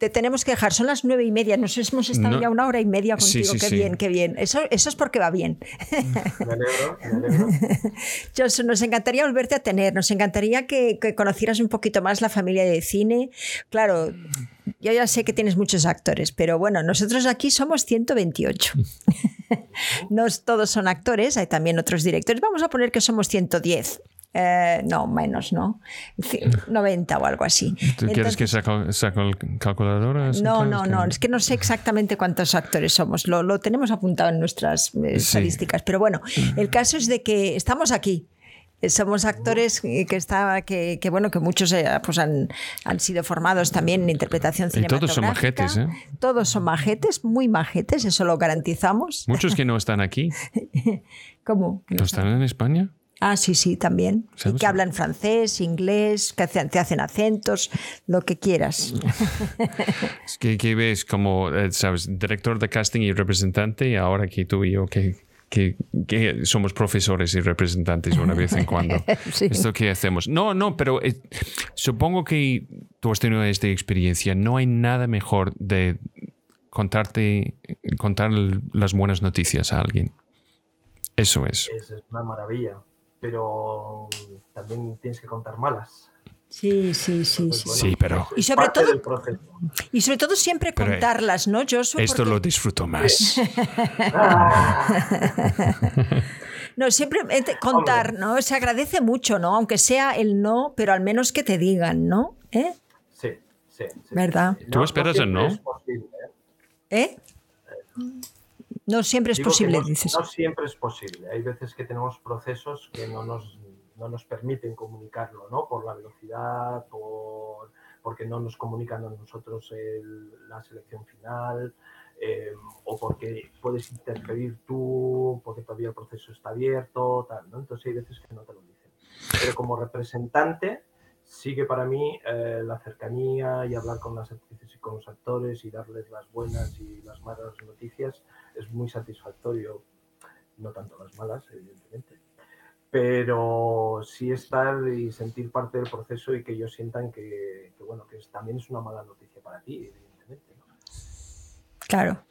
te tenemos que dejar. Son las nueve y media. Nos hemos estado No. ya una hora y media contigo. sí, qué sí. bien, qué bien. Eso, eso es porque va bien. <laughs> Me alegro, me alegro. <laughs> Nos encantaría volverte a tener. Nos encantaría que, que conocieras un poquito más la familia de cine. Claro, yo ya sé que tienes muchos actores, pero bueno, nosotros aquí somos 128. <laughs> no todos son actores, hay también otros directores. Vamos a poner que somos 110. Eh, no, menos, ¿no? Ci- 90 o algo así. ¿Tú quieres que saco, saco el calculador? No, no, no, es que no sé exactamente cuántos actores somos, lo, lo tenemos apuntado en nuestras eh, estadísticas, pero bueno, el caso es de que estamos aquí. Eh, Somos actores eh, que está, que, que, bueno, que muchos eh, pues han, han sido formados también en interpretación Y cinematográfica. todos son majetes, ¿eh? Todos son majetes, muy majetes, eso lo garantizamos. Muchos que no están aquí, <laughs> ¿Cómo? ¿no están en España? Ah, sí, sí, también. Y que hablan francés, inglés, que hacen- te hacen acentos, lo que quieras. Es que, que ves como, eh, sabes, director de casting y representante, y ahora que tú y yo, que, que, que somos profesores y representantes una vez en cuando. <laughs> Sí. ¿Esto qué hacemos? No, no, pero eh, supongo que tú has tenido esta experiencia. No hay nada mejor de contarte, contar las buenas noticias a alguien. Eso es. Es, es una maravilla, pero también tienes que contar malas. Sí, sí, sí, Entonces, sí. bueno, Sí, pero- Y sobre todo-. Y sobre todo siempre Pero, eh, contarlas, ¿no, Josu? Esto Porque- lo disfruto más. <laughs> No, siempre eh, contar, ¿no? Se agradece mucho, ¿no? Aunque sea el no, pero al menos que te digan, ¿no? ¿Eh? Sí, sí, sí. ¿Verdad? ¿Tú esperas el no? es posible, ¿eh? ¿Eh? No siempre es Digo que posible, no, dices. no siempre es posible. Hay veces que tenemos procesos que no nos, no nos permiten comunicarlo, ¿no? Por la velocidad, por, porque no nos comunican a nosotros el- la selección final, eh, o porque puedes interferir tú, porque todavía el proceso está abierto, tal, ¿no? Entonces hay veces que no te lo dicen. Pero como representante, sigue para mí eh, la cercanía y hablar con las actrices y con los actores y darles las buenas y las malas noticias es muy satisfactorio. No tanto las malas, evidentemente. Pero sí estar y sentir parte del proceso y que ellos sientan que, que, bueno, que es- también es una mala noticia para ti, evidentemente. ¿no? Claro.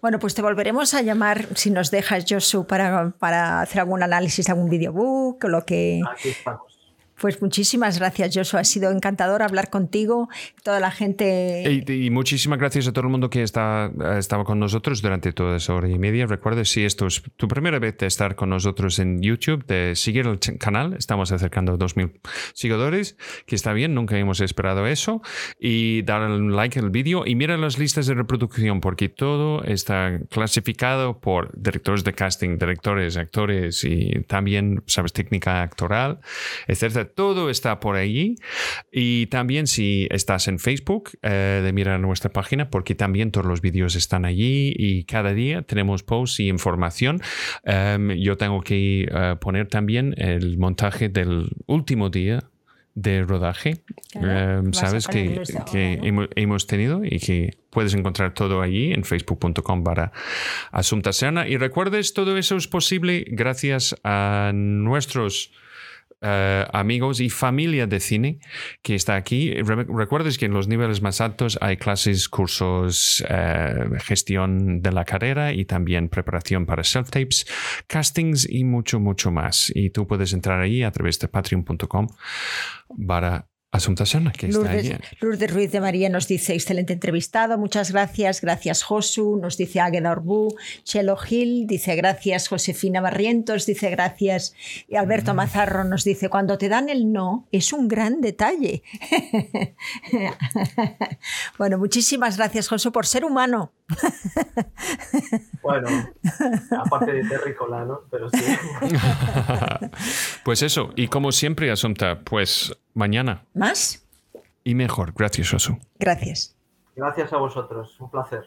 Bueno, pues te volveremos a llamar si nos dejas, Josu, para, para hacer algún análisis algún videobook o lo que. Aquí estamos. Pues muchísimas gracias, Josu. Ha sido encantador hablar contigo. Toda la gente. Y, y muchísimas gracias a todo el mundo que está, ha estado con nosotros durante toda esa hora y media. Recuerda, si esto es tu primera vez de estar con nosotros en YouTube, de seguir el canal. Estamos acercando a 2.000 seguidores, que está bien, nunca hemos esperado eso. Y dar un like al vídeo y mira las listas de reproducción, porque todo está clasificado por directores de casting, directores, actores y también, sabes, técnica actoral, etcétera. Todo está por allí. Y también si estás en Facebook, eh, de mirar nuestra página, porque también todos los vídeos están allí y cada día tenemos posts y información. Em, yo tengo que eh, poner también el montaje del último día de rodaje, em, sabes, que, que hemos, tenido y que puedes encontrar todo allí en facebook.com para Asunta Serna. Y recuerdes, todo eso es posible gracias a nuestros eh, amigos y familia de cine que está aquí. recuerdes que en los niveles más altos hay clases, cursos, eh, gestión de la carrera y también preparación para self-tapes, castings y mucho, mucho más. Y tú puedes entrar ahí a través de patreon.com para Asunción, que Lourdes, está Lourdes Ruiz de María nos dice, excelente entrevistado, muchas gracias, gracias Josu, nos dice Águeda Orbú, Chelo Gil, dice gracias Josefina Barrientos, dice gracias, y Alberto mm. Mazarro nos dice, cuando te dan el no, es un gran detalle. <laughs> bueno, muchísimas gracias Josu por ser humano. Bueno, aparte de terrícola, ¿no? Pero sí. <laughs> pues eso, y como siempre, Asunta, pues mañana. ¿Más? Y mejor. Gracias, Osu. Gracias. Gracias a vosotros. Un placer.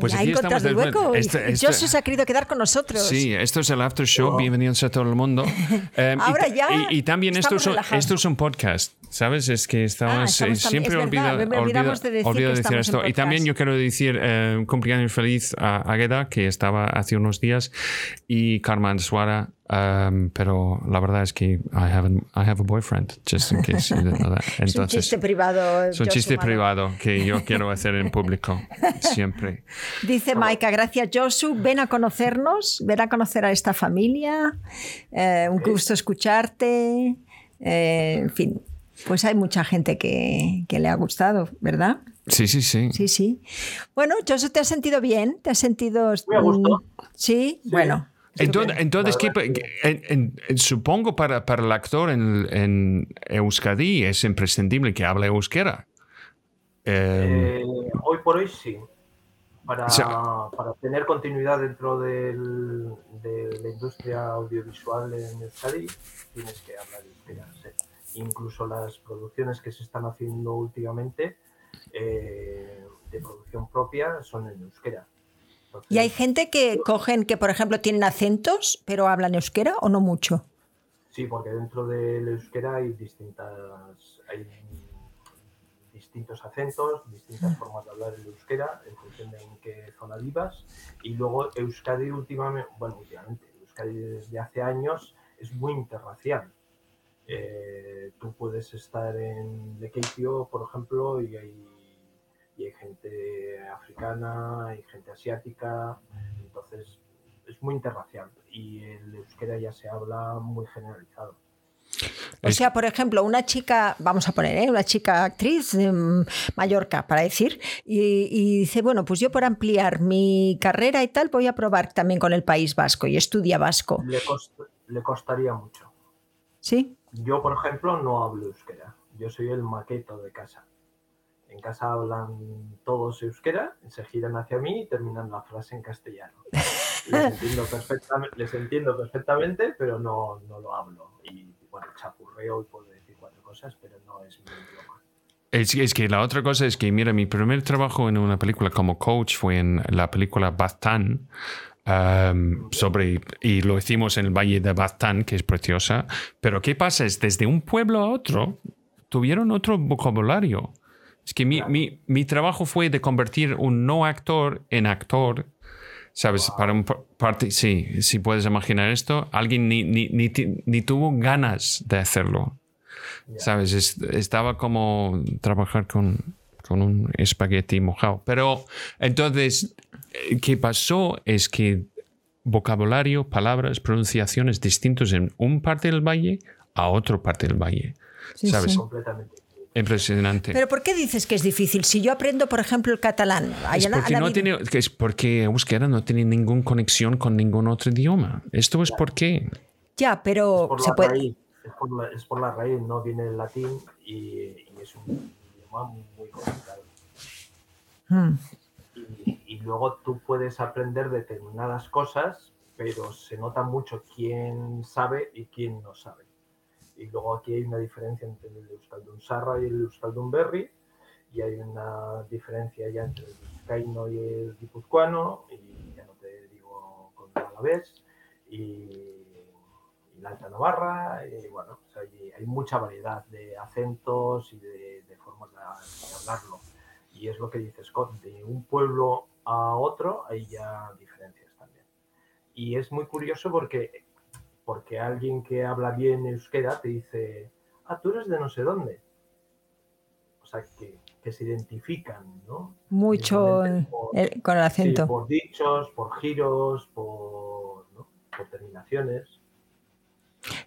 Pues ha encontrado el hueco. Este, este, se ha querido quedar con nosotros. Sí, esto es el after show. Bienvenidos a todo el mundo. <laughs> Em, Ahora y, ya. Y, también esto es, esto es un podcast. ¿Sabes? Es que estamos, ah, siempre olvidado, de decir, esto. Y también yo quiero decir eh, cumpleaños feliz a Agueda, que estaba hace unos días, y Carmen Suara, um, pero la verdad es que I have, a, I have a boyfriend, just in case. Entonces, <laughs> es un chiste privado. Es un chiste privado que yo quiero hacer en público, <laughs> siempre. Dice Maika, gracias Josu, ven a conocernos, ven a conocer a esta familia, eh, un gusto escucharte, eh, en fin. Pues hay mucha gente que, le ha gustado, ¿verdad? Sí, sí, sí. Sí, sí. Bueno, Josu, ¿te has sentido bien? ¿Te has sentido...? Muy a gusto. Sí, bueno. Entonces, supongo para, para el actor en, Euskadi es imprescindible que hable euskera. Eh, hoy por hoy sí. Para, para tener continuidad dentro del, de la industria audiovisual en Euskadi, tienes que hablar euskera. Incluso las producciones que se están haciendo últimamente eh, de producción propia son en euskera ¿Y hay gente que cogen, que por ejemplo tienen acentos, pero hablan euskera o no mucho? Sí, porque dentro del euskera hay distintas, hay distintos acentos, distintas formas de hablar el euskera en función de en qué zona vivas. Y luego Euskadi últimamente, bueno, últimamente, Euskadi desde hace años es muy interracial. Eh, tú puedes estar en Lekeitio, por ejemplo, y hay y hay gente africana, hay gente asiática, entonces es muy interracial y el euskera ya se habla muy generalizado. O sea, por ejemplo, una chica, vamos a poner, ¿eh? una chica actriz de Mallorca, para decir, y, dice, bueno, pues yo por ampliar mi carrera y tal voy a probar también con el País Vasco y estudia vasco. Le, le costaría mucho. ¿Sí? Yo, por ejemplo, no hablo euskera. Yo soy el maqueto de casa en casa hablan todos euskera, se giran hacia mí y terminan la frase en castellano. <laughs> Les entiendo, perfectamente, les entiendo perfectamente, pero no, no lo hablo. Y bueno, chapurreo y puedo decir cuatro cosas, pero no es mi idioma. Es, es, que la otra cosa es que, mira, mi primer trabajo en una película como coach fue en la película Baztán, um, sobre, y lo hicimos en el Valle de Baztán, que es preciosa. Pero ¿qué pasa? Es desde un pueblo a otro, tuvieron otro vocabulario. Es que mi, mi, mi, trabajo fue de convertir un no actor en actor. ¿Sabes? Para un parte, sí, si puedes imaginar esto, alguien ni, ni, ni, ni tuvo ganas de hacerlo. ¿Sabes? estaba como trabajar con, con un espagueti mojado. Pero entonces, eh, ¿qué pasó? Es que vocabulario, palabras, pronunciaciones distintos en un parte del valle a otro parte del valle. Sí, ¿Sabes? sí. Completamente. Impresionante. Pero ¿por qué dices que es difícil? Si yo aprendo, por ejemplo, el catalán, es porque, no tiene, que es porque euskera no tiene ninguna conexión con ningún otro idioma. Esto es por qué. ya, pero por se la puede. raíz, es por la, es por la raíz, no viene del latín y, y es un idioma muy, muy complicado. Mm. Y, y luego tú puedes aprender determinadas cosas, pero se nota mucho quién sabe y quién no sabe. Y luego aquí hay una diferencia entre el Euskaldun Sarra y el Euskaldun Berri, y hay una diferencia ya entre el vizcaíno y el guipuzcoano, y ya no te digo con el alavés, y, y la Alta Navarra, y bueno, o sea, hay, hay mucha variedad de acentos y de, de formas de, de hablarlo. Y es lo que dice Scott, de un pueblo a otro hay ya diferencias también. Y es muy curioso porque, porque alguien que habla bien euskera te dice, ah, tú eres de no sé dónde. O sea, que, que se identifican, ¿no? Mucho Simplemente por- el- con el sí, acento. por dichos, por giros, por, ¿no? por terminaciones.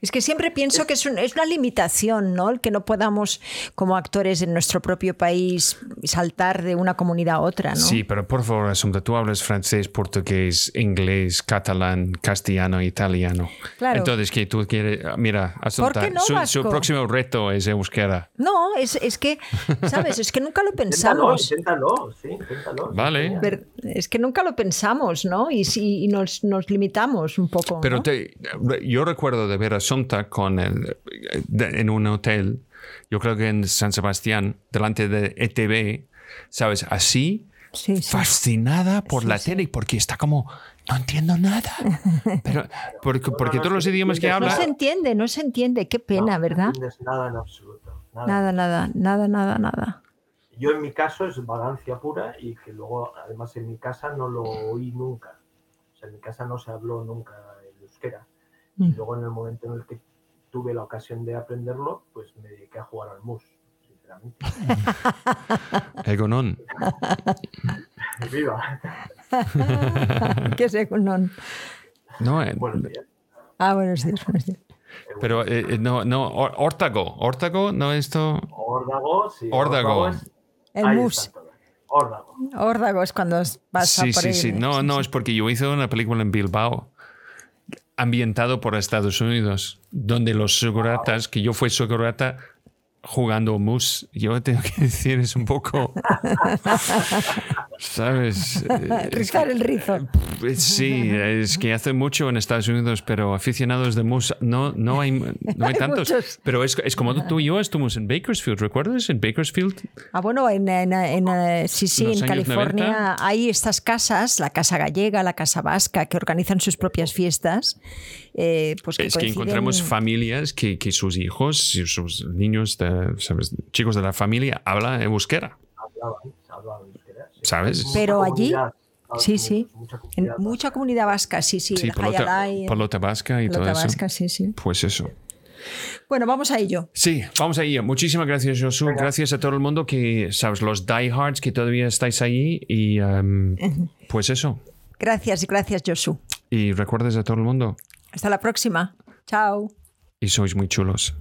Es que siempre pienso que es, un- es una limitación, ¿no? El que no podamos, como actores en nuestro propio país, saltar de una comunidad a otra, ¿no? Sí, pero por favor, Asunta, tú hablas francés, portugués, inglés, catalán, castellano, italiano. Claro. Entonces, ¿qué tú quieres? Asunta, ¿Por qué no, su, su próximo reto es euskera. No, es, es que, ¿sabes? Es que nunca lo <laughs> pensamos. inténtalo, sí, inténtalo. Vale. Ver- Es que nunca lo pensamos, ¿no? Y, y nos, nos limitamos un poco. Pero ¿no? te- yo recuerdo de ver a Asunta con el- de- en un hotel, yo creo que en San Sebastián, delante de ETV, ¿sabes? Así, Sí, sí. fascinada por Sí, la sí. tele, porque está como, no entiendo nada. <laughs> Pero, porque porque no, todos los idiomas que entiende. No habla... se entiende, no se entiende. Qué pena, No, ¿verdad? No entiendes nada en absoluto. Nada. Nada, nada, nada, nada, nada. Yo en mi caso es vagancia pura y que luego, además en mi casa no lo oí nunca. O sea, en mi casa no se habló nunca el euskera. Y Mm. luego en el momento en el que tuve la ocasión de aprenderlo, pues me dediqué a jugar al mus, sinceramente. <laughs> Egonon. <laughs> ¡Viva! <laughs> ¿Qué sé? No. No, eh, Buenos días. Ah, buenos días, buenos días. pero eh, eh, no, no, órtago. Órtago, no esto... Órdago, sí. Órdago. es- El mus. Órdago. Órdago es cuando pasa Sí, por sí, ahí. sí. No, no, es porque yo hice una película en Bilbao ambientado por Estados Unidos, donde los seguratas, que yo fui segurata jugando mus, yo tengo que <laughs> decir, es un poco, <laughs> ¿sabes? <laughs> Eh, Rizar el rizo. que- sí, es que hace mucho en Estados Unidos, pero aficionados de mus no, no hay, no hay <laughs> Hay tantos. muchos. Pero es, es como tú y yo estuvimos en Bakersfield, ¿recuerdas? En Bakersfield. Ah, bueno, en, en- en, eh, sí, sí, en California 90. hay estas casas, la casa gallega, la casa vasca, que organizan sus propias fiestas. eh, pues que es que coinciden- encontramos familias que, que sus hijos y sus niños, de, ¿sabes? chicos de la familia, hablan euskera. Hablaban, hablaban. ¿Sabes? Pero allí- Sí, sí. En mucha comunidad vasca, sí, sí. Sí, el pelota, Hayalay, pelota vasca y todo eso. vasca, sí, sí. Pues eso. Bueno, vamos a ello. Sí, vamos a ello. Muchísimas gracias, Josu. Gracias a todo el mundo que, sabes, los diehards que todavía estáis ahí. Y um, <laughs> pues eso. Gracias, gracias, Josu. Y recuerdes a todo el mundo. Hasta la próxima. Chao. Y sois muy chulos.